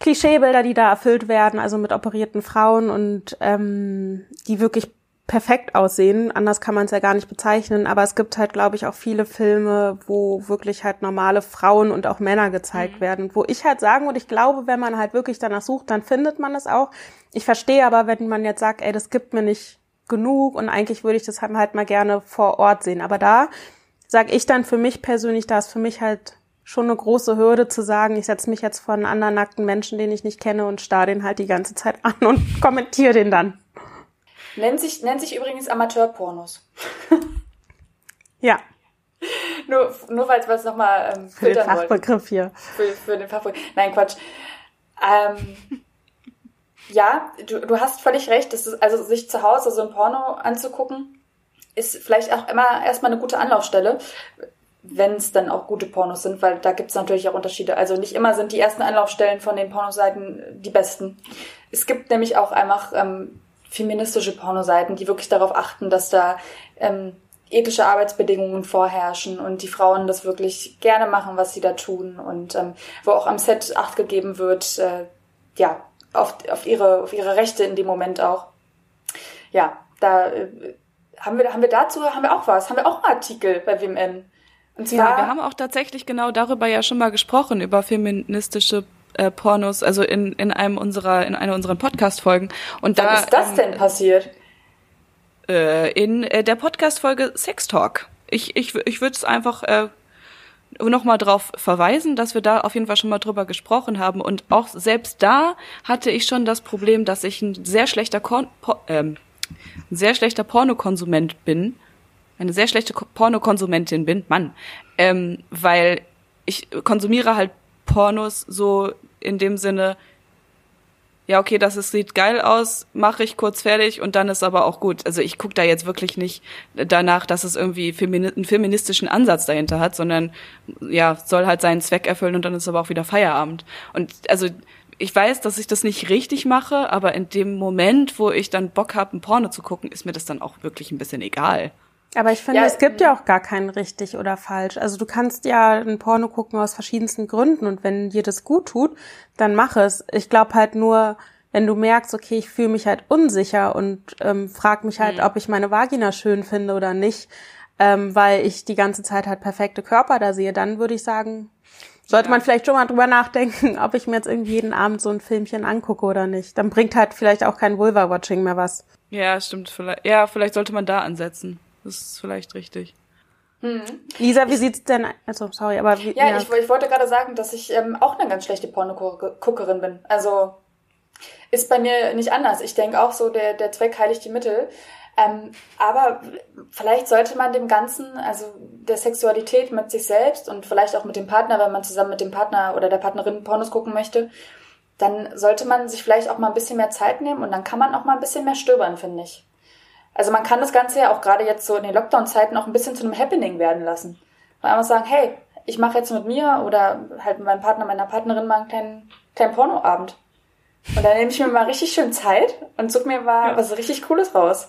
Speaker 3: Klischeebilder, die da erfüllt werden, also mit operierten Frauen und ähm, die wirklich perfekt aussehen. Anders kann man es ja gar nicht bezeichnen. Aber es gibt halt, glaube ich, auch viele Filme, wo wirklich halt normale Frauen und auch Männer gezeigt mhm. werden. Wo ich halt sagen würde, ich glaube, wenn man halt wirklich danach sucht, dann findet man es auch. Ich verstehe aber, wenn man jetzt sagt, ey, das gibt mir nicht genug und eigentlich würde ich das halt mal gerne vor Ort sehen. Aber da sage ich dann für mich persönlich, da ist für mich halt schon eine große Hürde zu sagen, ich setze mich jetzt vor einen anderen nackten Menschen, den ich nicht kenne und starre den halt die ganze Zeit an und kommentiere den dann.
Speaker 2: Nennt sich, nennt sich übrigens Amateurpornos.
Speaker 3: ja.
Speaker 2: Nur, nur weil es nochmal ähm,
Speaker 3: für den Fachbegriff hier.
Speaker 2: Für, für den Fachbegriff. Nein, Quatsch. Ähm, ja, du, du hast völlig recht. Das ist, also sich zu Hause so ein Porno anzugucken, ist vielleicht auch immer erstmal eine gute Anlaufstelle, wenn es dann auch gute Pornos sind, weil da gibt es natürlich auch Unterschiede. Also nicht immer sind die ersten Anlaufstellen von den Pornoseiten die besten. Es gibt nämlich auch einfach ähm, feministische Pornoseiten, die wirklich darauf achten, dass da ähm, ethische Arbeitsbedingungen vorherrschen und die Frauen das wirklich gerne machen, was sie da tun und ähm, wo auch am Set Acht gegeben wird, äh, ja, auf, auf, ihre, auf ihre Rechte in dem Moment auch. Ja, da äh, haben wir, haben wir dazu, haben wir auch was, haben wir auch einen Artikel bei WMN.
Speaker 1: Und zwar, ja, wir haben auch tatsächlich genau darüber ja schon mal gesprochen, über feministische äh, Pornos, also in, in einem unserer, in einer unserer Podcast-Folgen. Und
Speaker 2: Wann da, ist das denn ähm, passiert?
Speaker 1: Äh, in äh, der Podcast-Folge Sex Talk. Ich, ich, ich würde es einfach äh, nochmal darauf verweisen, dass wir da auf jeden Fall schon mal drüber gesprochen haben. Und auch selbst da hatte ich schon das Problem, dass ich ein sehr schlechter, po ähm, ein sehr schlechter Pornokonsument bin. Eine sehr schlechte Pornokonsumentin bin, Mann. Ähm, weil ich konsumiere halt Pornos so in dem Sinne, ja, okay, das ist, sieht geil aus, mache ich kurz fertig und dann ist aber auch gut. Also ich gucke da jetzt wirklich nicht danach, dass es irgendwie einen feministischen Ansatz dahinter hat, sondern ja, soll halt seinen Zweck erfüllen und dann ist aber auch wieder Feierabend. Und also ich weiß, dass ich das nicht richtig mache, aber in dem Moment, wo ich dann Bock habe, ein Porno zu gucken, ist mir das dann auch wirklich ein bisschen egal.
Speaker 3: Aber ich finde, ja, es gibt ja auch gar keinen richtig oder falsch. Also du kannst ja ein Porno gucken aus verschiedensten Gründen und wenn dir das gut tut, dann mach es. Ich glaube halt nur, wenn du merkst, okay, ich fühle mich halt unsicher und ähm, frag mich halt, mhm. ob ich meine Vagina schön finde oder nicht, ähm, weil ich die ganze Zeit halt perfekte Körper da sehe, dann würde ich sagen, sollte ja. man vielleicht schon mal drüber nachdenken, ob ich mir jetzt irgendwie jeden Abend so ein Filmchen angucke oder nicht. Dann bringt halt vielleicht auch kein Vulva-Watching mehr was.
Speaker 1: Ja, stimmt. Vielleicht, ja, vielleicht sollte man da ansetzen. Das ist vielleicht richtig.
Speaker 3: Hm. Lisa, wie sieht's denn? Also sorry, aber wie,
Speaker 2: ja, ja. Ich, ich wollte gerade sagen, dass ich ähm, auch eine ganz schlechte Pornoguckerin bin. Also Ist bei mir nicht anders. Ich denke auch so, der, der Zweck heiligt die Mittel. Ähm, aber vielleicht sollte man dem Ganzen, also der Sexualität mit sich selbst und vielleicht auch mit dem Partner, wenn man zusammen mit dem Partner oder der Partnerin Pornos gucken möchte, dann sollte man sich vielleicht auch mal ein bisschen mehr Zeit nehmen und dann kann man auch mal ein bisschen mehr stöbern, finde ich. Also man kann das Ganze ja auch gerade jetzt so in den Lockdown-Zeiten auch ein bisschen zu einem Happening werden lassen. Und einfach sagen, hey, ich mache jetzt mit mir oder halt mit meinem Partner, meiner Partnerin mal einen kleinen, kleinen Pornoabend. Und dann nehme ich mir mal richtig schön Zeit und suche mir mal ja. was richtig Cooles raus.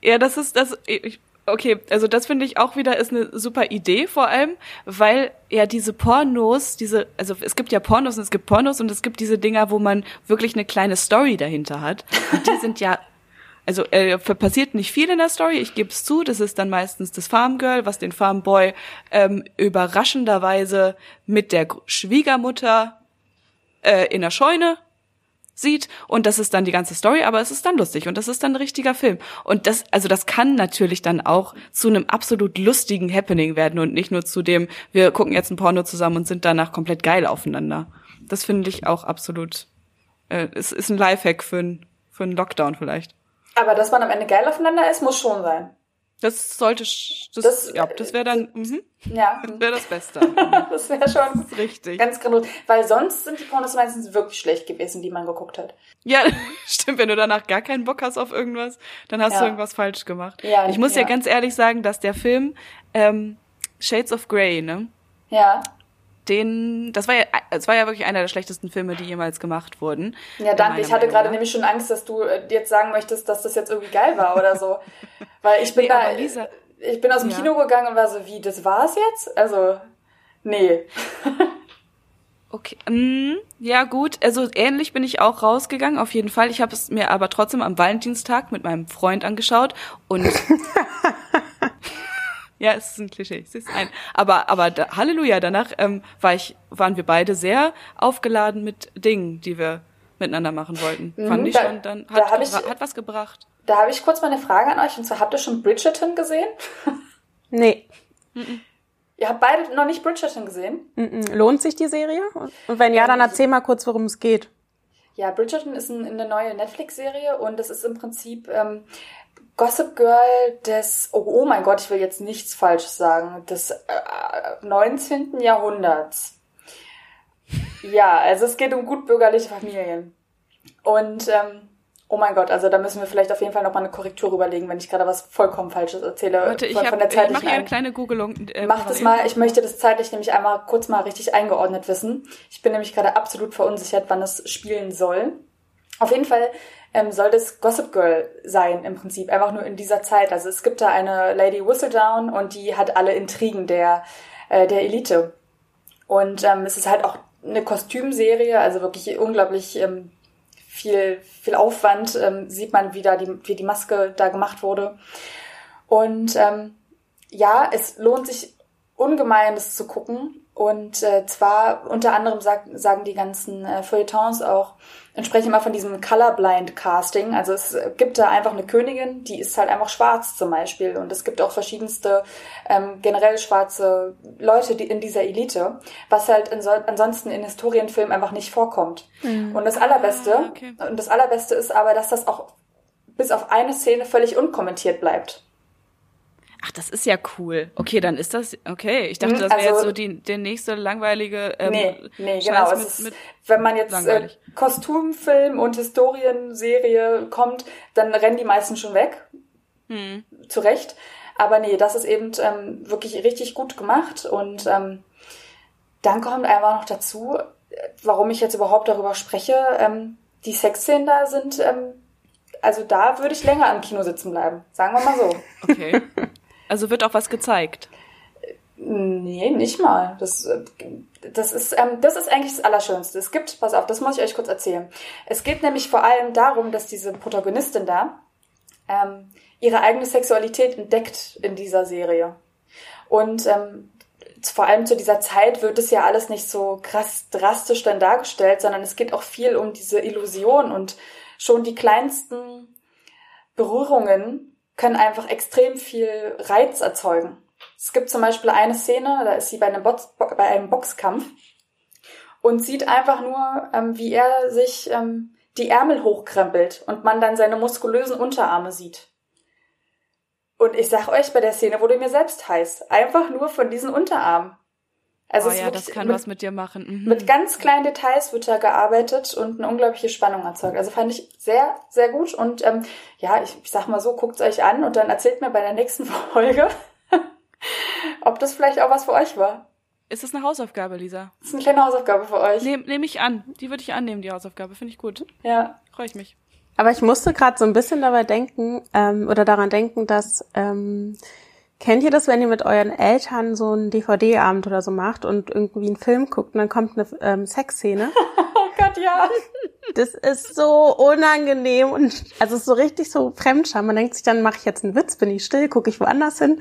Speaker 1: Ja, das ist das. Ich, okay, also das finde ich auch wieder ist eine super Idee vor allem, weil ja diese Pornos, diese, also es gibt ja Pornos und es gibt Pornos und es gibt diese Dinger, wo man wirklich eine kleine Story dahinter hat. Und die sind ja also äh, passiert nicht viel in der Story, ich gebe es zu, das ist dann meistens das Farmgirl, was den Farmboy ähm, überraschenderweise mit der Schwiegermutter äh, in der Scheune sieht und das ist dann die ganze Story, aber es ist dann lustig und das ist dann ein richtiger Film. Und das, also das kann natürlich dann auch zu einem absolut lustigen Happening werden und nicht nur zu dem, wir gucken jetzt ein Porno zusammen und sind danach komplett geil aufeinander. Das finde ich auch absolut, äh, es ist ein Lifehack für, ein, für einen Lockdown vielleicht.
Speaker 2: Aber dass man am Ende geil aufeinander ist, muss schon sein.
Speaker 1: Das sollte, das, das ja, das wäre dann, mhm.
Speaker 2: ja,
Speaker 1: das wäre das Beste.
Speaker 2: das wäre schon
Speaker 1: das richtig.
Speaker 2: ganz grandios. Weil sonst sind die Pornos meistens wirklich schlecht gewesen, die man geguckt hat.
Speaker 1: Ja, stimmt. Wenn du danach gar keinen Bock hast auf irgendwas, dann hast ja. du irgendwas falsch gemacht.
Speaker 2: Ja,
Speaker 1: ich muss ja. ja ganz ehrlich sagen, dass der Film ähm, Shades of Grey, ne?
Speaker 2: Ja
Speaker 1: den, das war ja, das war ja wirklich einer der schlechtesten Filme, die jemals gemacht wurden.
Speaker 2: Ja, danke. Ich hatte gerade nämlich schon Angst, dass du äh, jetzt sagen möchtest, dass das jetzt irgendwie geil war oder so. Weil ich bin nee, da, Lisa, ich bin aus dem ja. Kino gegangen und war so, wie, das war's jetzt? Also, nee.
Speaker 1: Okay, mm, ja gut, also ähnlich bin ich auch rausgegangen, auf jeden Fall. Ich habe es mir aber trotzdem am Valentinstag mit meinem Freund angeschaut und Ja, es ist ein Klischee, es ist ein. Aber, aber da, Halleluja, danach ähm, war ich, waren wir beide sehr aufgeladen mit Dingen, die wir miteinander machen wollten. Mhm, Fand ich da, schon, dann hat, da ich, hat was gebracht.
Speaker 2: Da habe ich kurz mal eine Frage an euch. Und zwar, habt ihr schon Bridgerton gesehen?
Speaker 3: nee.
Speaker 2: Mhm. Ihr habt beide noch nicht Bridgerton gesehen?
Speaker 3: Mhm. Lohnt sich die Serie? Und wenn ja, dann erzähl mal kurz, worum es geht.
Speaker 2: Ja, Bridgerton ist ein, eine neue Netflix-Serie und es ist im Prinzip ähm, Gossip Girl des, oh, oh, mein Gott, ich will jetzt nichts Falsches sagen, des äh, 19. Jahrhunderts. Ja, also es geht um gutbürgerliche Familien. Und ähm, oh mein Gott, also da müssen wir vielleicht auf jeden Fall nochmal eine Korrektur überlegen, wenn ich gerade was vollkommen Falsches erzähle.
Speaker 1: Warte, ich, von, hab, ich mache hier eine kleine Googelung.
Speaker 2: Äh, Mach das mal, ich möchte das zeitlich nämlich einmal kurz mal richtig eingeordnet wissen. Ich bin nämlich gerade absolut verunsichert, wann es spielen soll. Auf jeden Fall ähm, soll das Gossip Girl sein im Prinzip, einfach nur in dieser Zeit. Also es gibt da eine Lady Whistledown und die hat alle Intrigen der, äh, der Elite. Und ähm, es ist halt auch eine Kostümserie, also wirklich unglaublich ähm, viel, viel Aufwand, ähm, sieht man, wie da die, wie die Maske da gemacht wurde. Und ähm, ja, es lohnt sich ungemein, das zu gucken. Und äh, zwar unter anderem sag, sagen die ganzen äh, Feuilletons auch, entsprechen immer von diesem Colorblind Casting. Also es gibt da einfach eine Königin, die ist halt einfach schwarz zum Beispiel. Und es gibt auch verschiedenste ähm, generell schwarze Leute die in dieser Elite, was halt in so, ansonsten in Historienfilmen einfach nicht vorkommt. Mhm. Und das Allerbeste, ah, okay. und das Allerbeste ist aber, dass das auch bis auf eine Szene völlig unkommentiert bleibt.
Speaker 1: Ach, das ist ja cool. Okay, dann ist das okay. Ich dachte, mhm, das wäre also, jetzt so die der nächste langweilige. Ähm,
Speaker 2: nee, nee, genau. Mit, ist, mit wenn man jetzt äh, Kostümfilm und Historienserie kommt, dann rennen die meisten schon weg. Hm. Zu Recht. Aber nee, das ist eben ähm, wirklich richtig gut gemacht. Und ähm, dann kommt einfach noch dazu, warum ich jetzt überhaupt darüber spreche. Ähm, die Sexszenen da sind, ähm, also da würde ich länger am Kino sitzen bleiben. Sagen wir mal so.
Speaker 1: Okay. Also wird auch was gezeigt.
Speaker 2: Nee, nicht mal. Das, das, ist, ähm, das ist eigentlich das Allerschönste. Es gibt, pass auf, das muss ich euch kurz erzählen. Es geht nämlich vor allem darum, dass diese Protagonistin da ähm, ihre eigene Sexualität entdeckt in dieser Serie. Und ähm, vor allem zu dieser Zeit wird es ja alles nicht so krass drastisch dann dargestellt, sondern es geht auch viel um diese Illusion und schon die kleinsten Berührungen können einfach extrem viel Reiz erzeugen. Es gibt zum Beispiel eine Szene, da ist sie bei einem, Box, bei einem Boxkampf und sieht einfach nur, ähm, wie er sich ähm, die Ärmel hochkrempelt und man dann seine muskulösen Unterarme sieht. Und ich sag euch, bei der Szene wurde mir selbst heiß. Einfach nur von diesen Unterarmen.
Speaker 1: Also oh ja, das kann mit, was mit dir machen.
Speaker 2: Mhm. Mit ganz kleinen Details wird da gearbeitet und eine unglaubliche Spannung erzeugt. Also fand ich sehr, sehr gut. Und ähm, ja, ich, ich sag mal so, guckt's euch an und dann erzählt mir bei der nächsten Folge, ob das vielleicht auch was für euch war.
Speaker 1: Ist das eine Hausaufgabe, Lisa?
Speaker 2: Das ist eine kleine Hausaufgabe für euch.
Speaker 1: Nehme nehm ich an. Die würde ich annehmen, die Hausaufgabe. Finde ich gut.
Speaker 2: Ja.
Speaker 1: Freue ich mich.
Speaker 3: Aber ich musste gerade so ein bisschen dabei denken ähm, oder daran denken, dass ähm, kennt ihr das, wenn ihr mit euren Eltern so einen DVD-Abend oder so macht und irgendwie einen Film guckt und dann kommt eine ähm, Sexszene?
Speaker 2: oh Gott, ja.
Speaker 3: Das ist so unangenehm und also so richtig so Fremdscham. Man denkt sich dann, mache ich jetzt einen Witz, bin ich still, gucke ich woanders hin.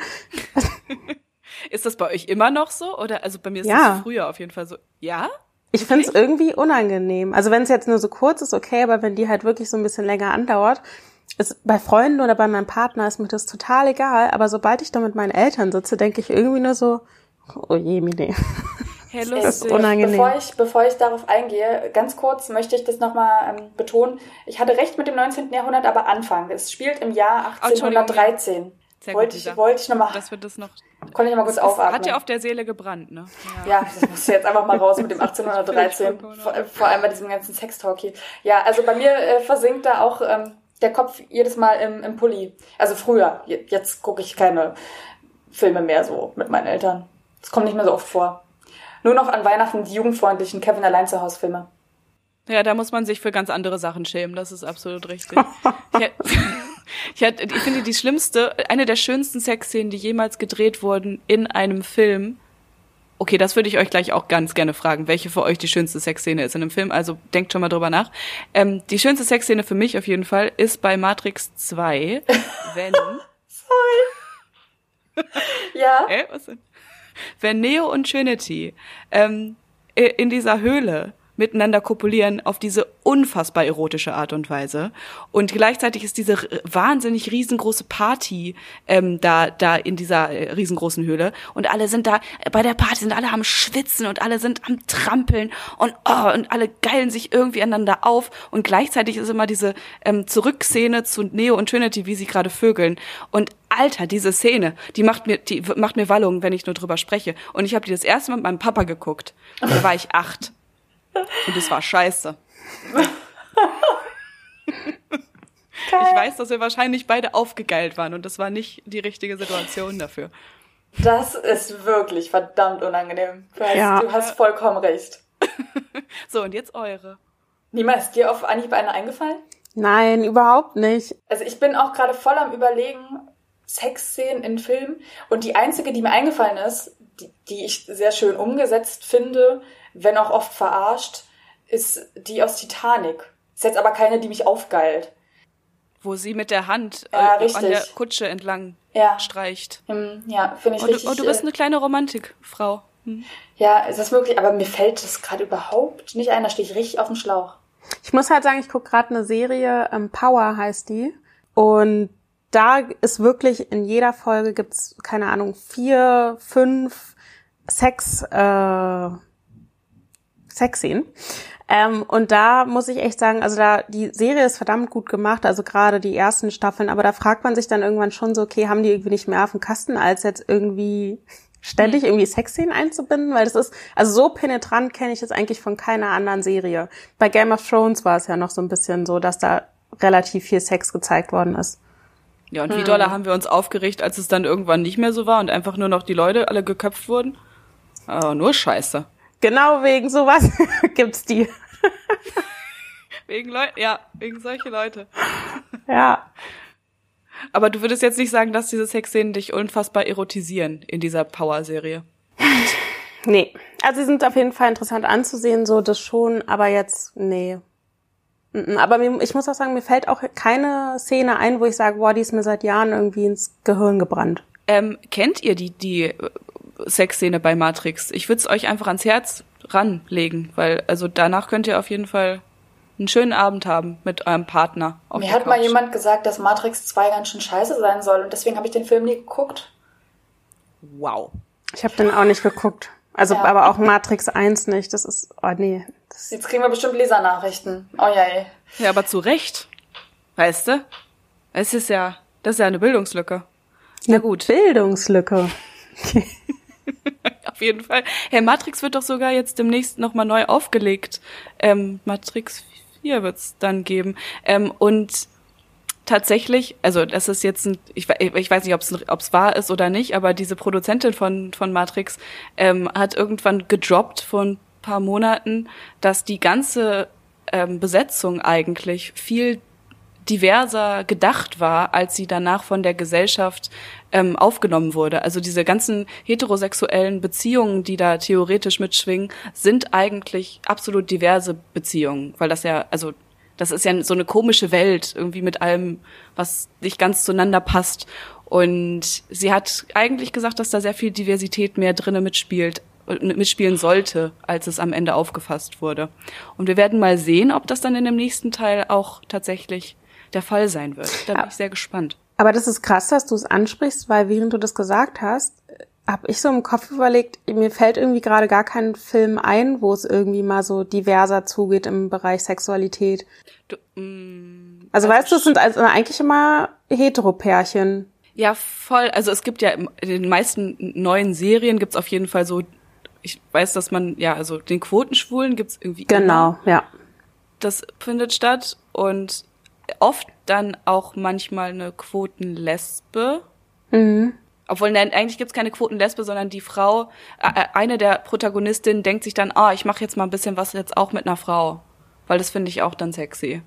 Speaker 1: Ist das bei euch immer noch so? Oder also bei mir ist
Speaker 3: ja.
Speaker 1: das früher auf jeden Fall so. Ja?
Speaker 3: Ich finde es irgendwie unangenehm. Also wenn es jetzt nur so kurz ist, okay, aber wenn die halt wirklich so ein bisschen länger andauert, ist bei Freunden oder bei meinem Partner ist mir das total egal. Aber sobald ich da mit meinen Eltern sitze, denke ich irgendwie nur so, oh je, Mine.
Speaker 1: Hey,
Speaker 3: das ist unangenehm.
Speaker 2: Bevor ich, bevor ich darauf eingehe, ganz kurz möchte ich das nochmal ähm, betonen. Ich hatte recht mit dem 19. Jahrhundert, aber Anfang. Es spielt im Jahr 1813.
Speaker 1: Sehr
Speaker 2: wollte
Speaker 1: gut,
Speaker 2: ich, wollte ich nochmal.
Speaker 1: Dass wir das noch.
Speaker 2: Konnte ich mal kurz aufatmen.
Speaker 1: Hat ja auf der Seele gebrannt, ne?
Speaker 2: Ja, ja das muss jetzt einfach mal raus mit dem 1813. vor, vor allem bei diesem ganzen Sextalk hier. Ja, also bei mir äh, versinkt da auch ähm, der Kopf jedes Mal im, im Pulli. Also früher. Jetzt gucke ich keine Filme mehr so mit meinen Eltern. Das kommt nicht mehr so oft vor. Nur noch an Weihnachten die jugendfreundlichen Kevin allein zu Hause Filme.
Speaker 1: Ja, da muss man sich für ganz andere Sachen schämen. Das ist absolut richtig. ich, ich, ich finde die schlimmste, eine der schönsten Sexszenen, die jemals gedreht wurden in einem Film. Okay, das würde ich euch gleich auch ganz gerne fragen, welche für euch die schönste Sexszene ist in einem Film. Also denkt schon mal drüber nach. Ähm, die schönste Sexszene für mich auf jeden Fall ist bei Matrix 2, wenn.
Speaker 2: Sorry. ja.
Speaker 1: Äh, was denn? Wenn Neo und Trinity ähm, in dieser Höhle miteinander kopulieren auf diese unfassbar erotische Art und Weise. Und gleichzeitig ist diese wahnsinnig riesengroße Party ähm, da da in dieser äh, riesengroßen Höhle und alle sind da bei der Party sind alle am schwitzen und alle sind am trampeln und oh, und alle geilen sich irgendwie aneinander auf und gleichzeitig ist immer diese ähm, Zurückszene zu Neo und Trinity, wie sie gerade vögeln und Alter, diese Szene, die macht mir, die macht mir Wallungen, wenn ich nur drüber spreche. Und ich habe die das erste Mal mit meinem Papa geguckt. Da war ich acht. Und es war scheiße. ich weiß, dass wir wahrscheinlich beide aufgegeilt waren und das war nicht die richtige Situation dafür.
Speaker 2: Das ist wirklich verdammt unangenehm. Du hast, ja. du hast vollkommen recht.
Speaker 1: so, und jetzt eure.
Speaker 2: Nima, ist dir auf Anhieb eine eingefallen?
Speaker 3: Nein, überhaupt nicht.
Speaker 2: Also ich bin auch gerade voll am überlegen, Sexszenen in Filmen. Und die einzige, die mir eingefallen ist, die, die ich sehr schön umgesetzt finde, wenn auch oft verarscht, ist die aus Titanic. Ist jetzt aber keine, die mich aufgeilt.
Speaker 1: Wo sie mit der Hand
Speaker 2: ja,
Speaker 1: äh, an der Kutsche entlang
Speaker 2: ja.
Speaker 1: streicht.
Speaker 2: Hm, ja, finde ich
Speaker 1: oh,
Speaker 2: richtig.
Speaker 1: Oh, du bist äh, eine kleine Romantikfrau. Hm.
Speaker 2: Ja, ist das möglich? Aber mir fällt das gerade überhaupt nicht ein. Da stehe ich richtig auf dem Schlauch.
Speaker 3: Ich muss halt sagen, ich gucke gerade eine Serie, ähm, Power heißt die. Und da ist wirklich in jeder Folge gibt's keine Ahnung vier, fünf Sex äh, Sexszenen. Ähm, und da muss ich echt sagen, also da die Serie ist verdammt gut gemacht, also gerade die ersten Staffeln, aber da fragt man sich dann irgendwann schon so, okay, haben die irgendwie nicht mehr auf dem Kasten, als jetzt irgendwie ständig irgendwie Sexszenen einzubinden, weil das ist, also so penetrant kenne ich das eigentlich von keiner anderen Serie. Bei Game of Thrones war es ja noch so ein bisschen so, dass da relativ viel Sex gezeigt worden ist.
Speaker 1: Ja, und wie hm. doller haben wir uns aufgeregt, als es dann irgendwann nicht mehr so war und einfach nur noch die Leute alle geköpft wurden? Oh, nur Scheiße.
Speaker 3: Genau wegen sowas gibt's die.
Speaker 1: wegen Leute, ja, wegen solche Leute.
Speaker 3: Ja.
Speaker 1: Aber du würdest jetzt nicht sagen, dass diese Sexszenen dich unfassbar erotisieren in dieser Power-Serie.
Speaker 3: Nee. Also sie sind auf jeden Fall interessant anzusehen, so das schon, aber jetzt, nee. Aber mir, ich muss auch sagen, mir fällt auch keine Szene ein, wo ich sage, boah, die ist mir seit Jahren irgendwie ins Gehirn gebrannt.
Speaker 1: Ähm, kennt ihr die, die Sexszene bei Matrix. Ich würde es euch einfach ans Herz ranlegen, weil also danach könnt ihr auf jeden Fall einen schönen Abend haben mit eurem Partner.
Speaker 2: Mir hat Couch. mal jemand gesagt, dass Matrix 2 ganz schön scheiße sein soll und deswegen habe ich den Film nie geguckt.
Speaker 1: Wow.
Speaker 3: Ich habe den auch nicht geguckt. Also, ja. aber auch Matrix 1 nicht. Das ist, oh nee.
Speaker 2: Jetzt kriegen wir bestimmt Lesernachrichten. Oh ja, ey.
Speaker 1: Ja, aber zu Recht. Weißt du? Es ist ja, das ist ja eine Bildungslücke.
Speaker 3: Na gut. Bildungslücke.
Speaker 1: Auf jeden Fall. Herr Matrix wird doch sogar jetzt demnächst nochmal neu aufgelegt. Ähm, Matrix 4 wird's dann geben. Ähm, und tatsächlich, also das ist jetzt ein, ich, ich weiß nicht, ob es wahr ist oder nicht, aber diese Produzentin von, von Matrix ähm, hat irgendwann gedroppt vor ein paar Monaten, dass die ganze ähm, Besetzung eigentlich viel diverser gedacht war, als sie danach von der Gesellschaft ähm, aufgenommen wurde. Also diese ganzen heterosexuellen Beziehungen, die da theoretisch mitschwingen, sind eigentlich absolut diverse Beziehungen, weil das ja, also das ist ja so eine komische Welt, irgendwie mit allem, was nicht ganz zueinander passt. Und sie hat eigentlich gesagt, dass da sehr viel Diversität mehr drinnen mitspielt, äh, mitspielen sollte, als es am Ende aufgefasst wurde. Und wir werden mal sehen, ob das dann in dem nächsten Teil auch tatsächlich der Fall sein wird. Da bin ich sehr gespannt.
Speaker 3: Aber das ist krass, dass du es ansprichst, weil während du das gesagt hast, habe ich so im Kopf überlegt, mir fällt irgendwie gerade gar kein Film ein, wo es irgendwie mal so diverser zugeht im Bereich Sexualität. Du, mm, also, also weißt du, es sind also eigentlich immer Heteropärchen.
Speaker 1: Ja, voll. Also es gibt ja in den meisten neuen Serien gibt's auf jeden Fall so, ich weiß, dass man, ja, also den Quotenschwulen gibt's irgendwie.
Speaker 3: Genau, immer. ja.
Speaker 1: Das findet statt und oft dann auch manchmal eine Quotenlesbe. Mhm. Obwohl, nein, eigentlich gibt's keine Quotenlesbe, sondern die Frau, äh, äh eine der Protagonistinnen denkt sich dann, ah, ich mache jetzt mal ein bisschen was jetzt auch mit einer Frau. Weil das finde ich auch dann sexy.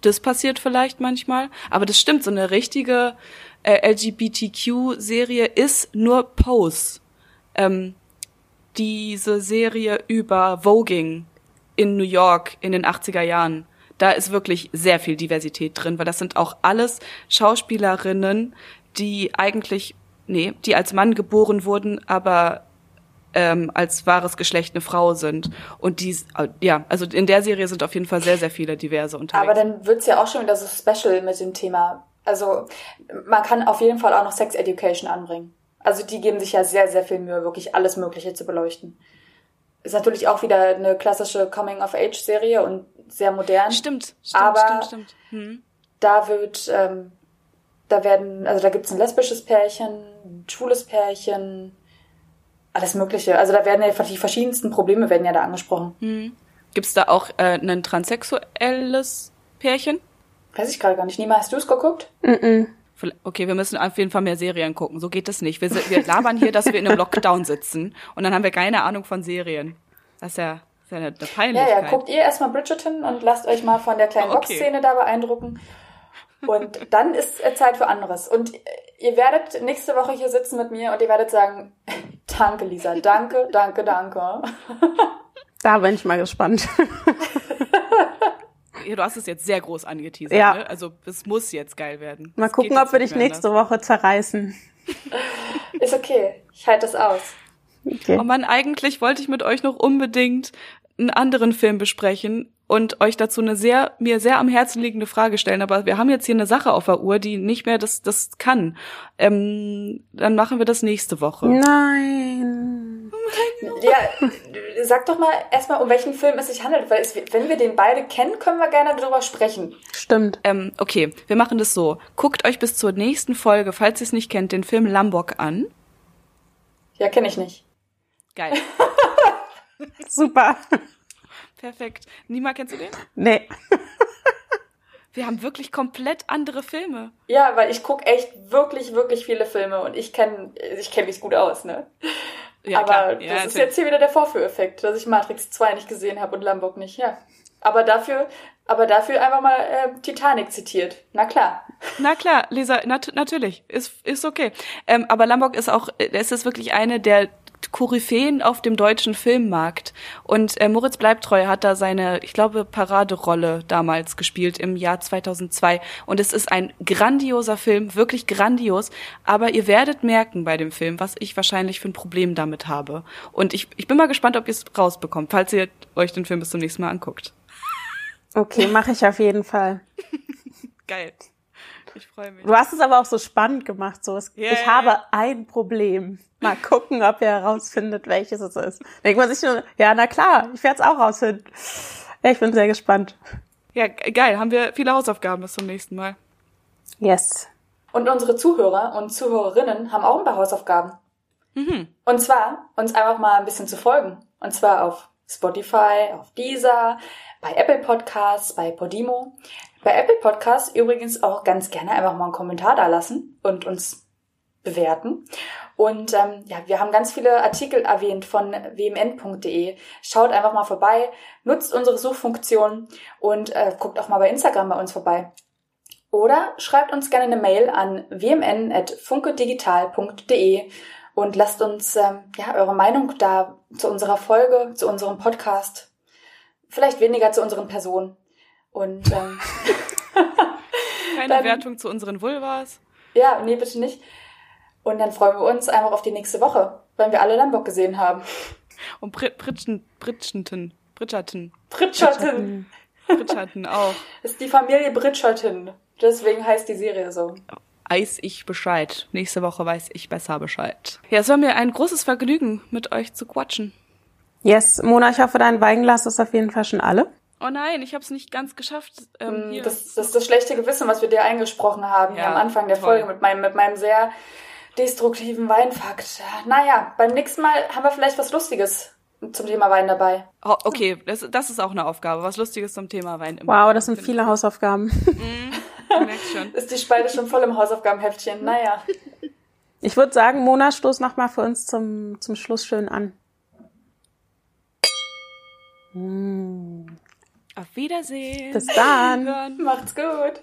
Speaker 1: Das passiert vielleicht manchmal. Aber das stimmt, so eine richtige äh, LGBTQ-Serie ist nur Pose. Ähm, diese Serie über Voging in New York in den 80er Jahren da ist wirklich sehr viel Diversität drin, weil das sind auch alles Schauspielerinnen, die eigentlich, nee, die als Mann geboren wurden, aber ähm, als wahres Geschlecht eine Frau sind. Und die, ja, also in der Serie sind auf jeden Fall sehr, sehr viele diverse unterwegs.
Speaker 2: Aber dann wird's ja auch schon wieder so special mit dem Thema. Also man kann auf jeden Fall auch noch Sex Education anbringen. Also die geben sich ja sehr, sehr viel Mühe, wirklich alles Mögliche zu beleuchten. Ist natürlich auch wieder eine klassische Coming-of-Age-Serie und sehr modern.
Speaker 1: Stimmt, stimmt,
Speaker 2: aber
Speaker 1: stimmt, stimmt. Hm.
Speaker 2: Da wird, ähm, da werden, also da gibt's ein lesbisches Pärchen, ein schwules Pärchen, alles Mögliche. Also da werden ja die verschiedensten Probleme werden ja da angesprochen.
Speaker 1: Hm. Gibt's da auch äh, ein transsexuelles Pärchen?
Speaker 2: Weiß ich gerade gar nicht. Nima, hast du es geguckt?
Speaker 3: Mm, -mm.
Speaker 1: Okay, wir müssen auf jeden Fall mehr Serien gucken. So geht das nicht. Wir, wir labern hier, dass wir in einem Lockdown sitzen und dann haben wir keine Ahnung von Serien. Das ist ja, das ist ja eine, Peinlichkeit.
Speaker 2: Ja, ja, guckt ihr erstmal Bridgerton und lasst euch mal von der kleinen okay. Boxszene da beeindrucken. Und dann ist Zeit für anderes. Und ihr werdet nächste Woche hier sitzen mit mir und ihr werdet sagen, danke Lisa, danke, danke, danke.
Speaker 3: Da bin ich mal gespannt.
Speaker 1: Ja, du hast es jetzt sehr groß angeteasert. Ja. Ne? Also es muss jetzt geil werden.
Speaker 3: Mal das gucken, ob wir dich nächste Woche zerreißen.
Speaker 2: Ist okay. Ich halte das aus.
Speaker 1: Okay. Oh man, eigentlich wollte ich mit euch noch unbedingt einen anderen Film besprechen und euch dazu eine sehr, mir sehr am Herzen liegende Frage stellen. Aber wir haben jetzt hier eine Sache auf der Uhr, die nicht mehr das, das kann. Ähm, dann machen wir das nächste Woche.
Speaker 3: Nein.
Speaker 2: Ja, sag doch mal erstmal, um welchen Film es sich handelt, weil es, wenn wir den beide kennen, können wir gerne darüber sprechen.
Speaker 3: Stimmt.
Speaker 1: Ähm, okay, wir machen das so. Guckt euch bis zur nächsten Folge, falls ihr es nicht kennt, den Film Lambok an.
Speaker 2: Ja, kenne ich nicht.
Speaker 1: Geil.
Speaker 3: Super.
Speaker 1: Perfekt. Nima, kennst du den?
Speaker 3: Nee.
Speaker 1: Wir haben wirklich komplett andere Filme.
Speaker 2: Ja, weil ich gucke echt wirklich, wirklich viele Filme und ich kenne ich kenn mich gut aus, ne? Ja, Aber ja, das ist jetzt hier wieder der Vorführeffekt, dass ich Matrix 2 nicht gesehen habe und Lamborg nicht, ja. Aber dafür, aber dafür einfach mal äh, Titanic zitiert. Na klar.
Speaker 1: Na klar, Lisa, nat natürlich, ist ist okay. Ähm, aber Lamborg ist auch, es ist wirklich eine der Koryphäen auf dem deutschen Filmmarkt. Und äh, Moritz Bleibtreu hat da seine, ich glaube, Paraderolle damals gespielt im Jahr 2002. Und es ist ein grandioser Film, wirklich grandios. Aber ihr werdet merken bei dem Film, was ich wahrscheinlich für ein Problem damit habe. Und ich, ich bin mal gespannt, ob ihr es rausbekommt, falls ihr euch den Film bis zum nächsten Mal anguckt.
Speaker 3: Okay, mache ich auf jeden Fall.
Speaker 1: Geil. Ich freue mich.
Speaker 3: Du hast es aber auch so spannend gemacht. So, es,
Speaker 1: Ja,
Speaker 3: ich habe ein Problem. Mal gucken, ob ihr herausfindet, welches es ist. Denkt man sich nur, ja, na klar, ich werde es auch rausfinden. Ja, ich bin sehr gespannt.
Speaker 1: Ja, ge- geil. Haben wir viele Hausaufgaben bis zum nächsten Mal.
Speaker 3: Yes.
Speaker 2: Und unsere Zuhörer und Zuhörerinnen haben auch ein paar Hausaufgaben.
Speaker 1: Mhm.
Speaker 2: Und zwar, uns einfach mal ein bisschen zu folgen. Und zwar auf Spotify, auf Deezer, bei Apple Podcasts, bei Podimo. Bei Apple Podcasts übrigens auch ganz gerne einfach mal einen Kommentar da lassen und uns bewerten. Und ähm, ja, wir haben ganz viele Artikel erwähnt von wmn.de. Schaut einfach mal vorbei, nutzt unsere Suchfunktion und äh, guckt auch mal bei Instagram bei uns vorbei. Oder schreibt uns gerne eine Mail an wmn.funkedigital.de und lasst uns ähm, ja eure Meinung da zu unserer Folge, zu unserem Podcast. Vielleicht weniger zu unseren Personen. Und ähm,
Speaker 1: Keine
Speaker 2: Dann-
Speaker 1: Wertung zu unseren Vulvas.
Speaker 2: ja, nee, bitte nicht. Und dann freuen wir uns einfach auf die nächste Woche, wenn wir alle Lambock gesehen haben.
Speaker 1: Und Brit Britschen, Britschenten, Bridgerton,
Speaker 2: Bridgerton.
Speaker 1: Bridgerton auch.
Speaker 2: Das ist die Familie Bridgerton. Deswegen heißt die Serie so.
Speaker 1: Weiß ich Bescheid. Nächste Woche weiß ich besser Bescheid. Ja, es war mir ein großes Vergnügen, mit euch zu quatschen.
Speaker 3: Yes, Mona, ich hoffe, dein Weinglas ist auf jeden Fall schon alle.
Speaker 1: Oh nein, ich habe es nicht ganz geschafft. Ähm, hier.
Speaker 2: Mm, Das, das ist das schlechte Gewissen, was wir dir eingesprochen haben
Speaker 1: Ja,
Speaker 2: am Anfang der
Speaker 1: toll.
Speaker 2: Folge mit meinem, mit meinem sehr destruktiven Weinfakt. Naja, beim nächsten Mal haben wir vielleicht was Lustiges zum Thema Wein dabei.
Speaker 1: oh, okay, das, das ist auch eine Aufgabe. Was Lustiges zum Thema Wein. Im
Speaker 3: Wow, das sind viele Hausaufgaben.
Speaker 1: Du merkst schon.
Speaker 2: Ist die Spalte schon voll im Hausaufgabenheftchen? Naja.
Speaker 3: Ich würde sagen, Mona, stoß noch mal für uns zum, zum Schluss schön an.
Speaker 1: Auf Wiedersehen.
Speaker 3: Bis dann.
Speaker 2: Macht's gut.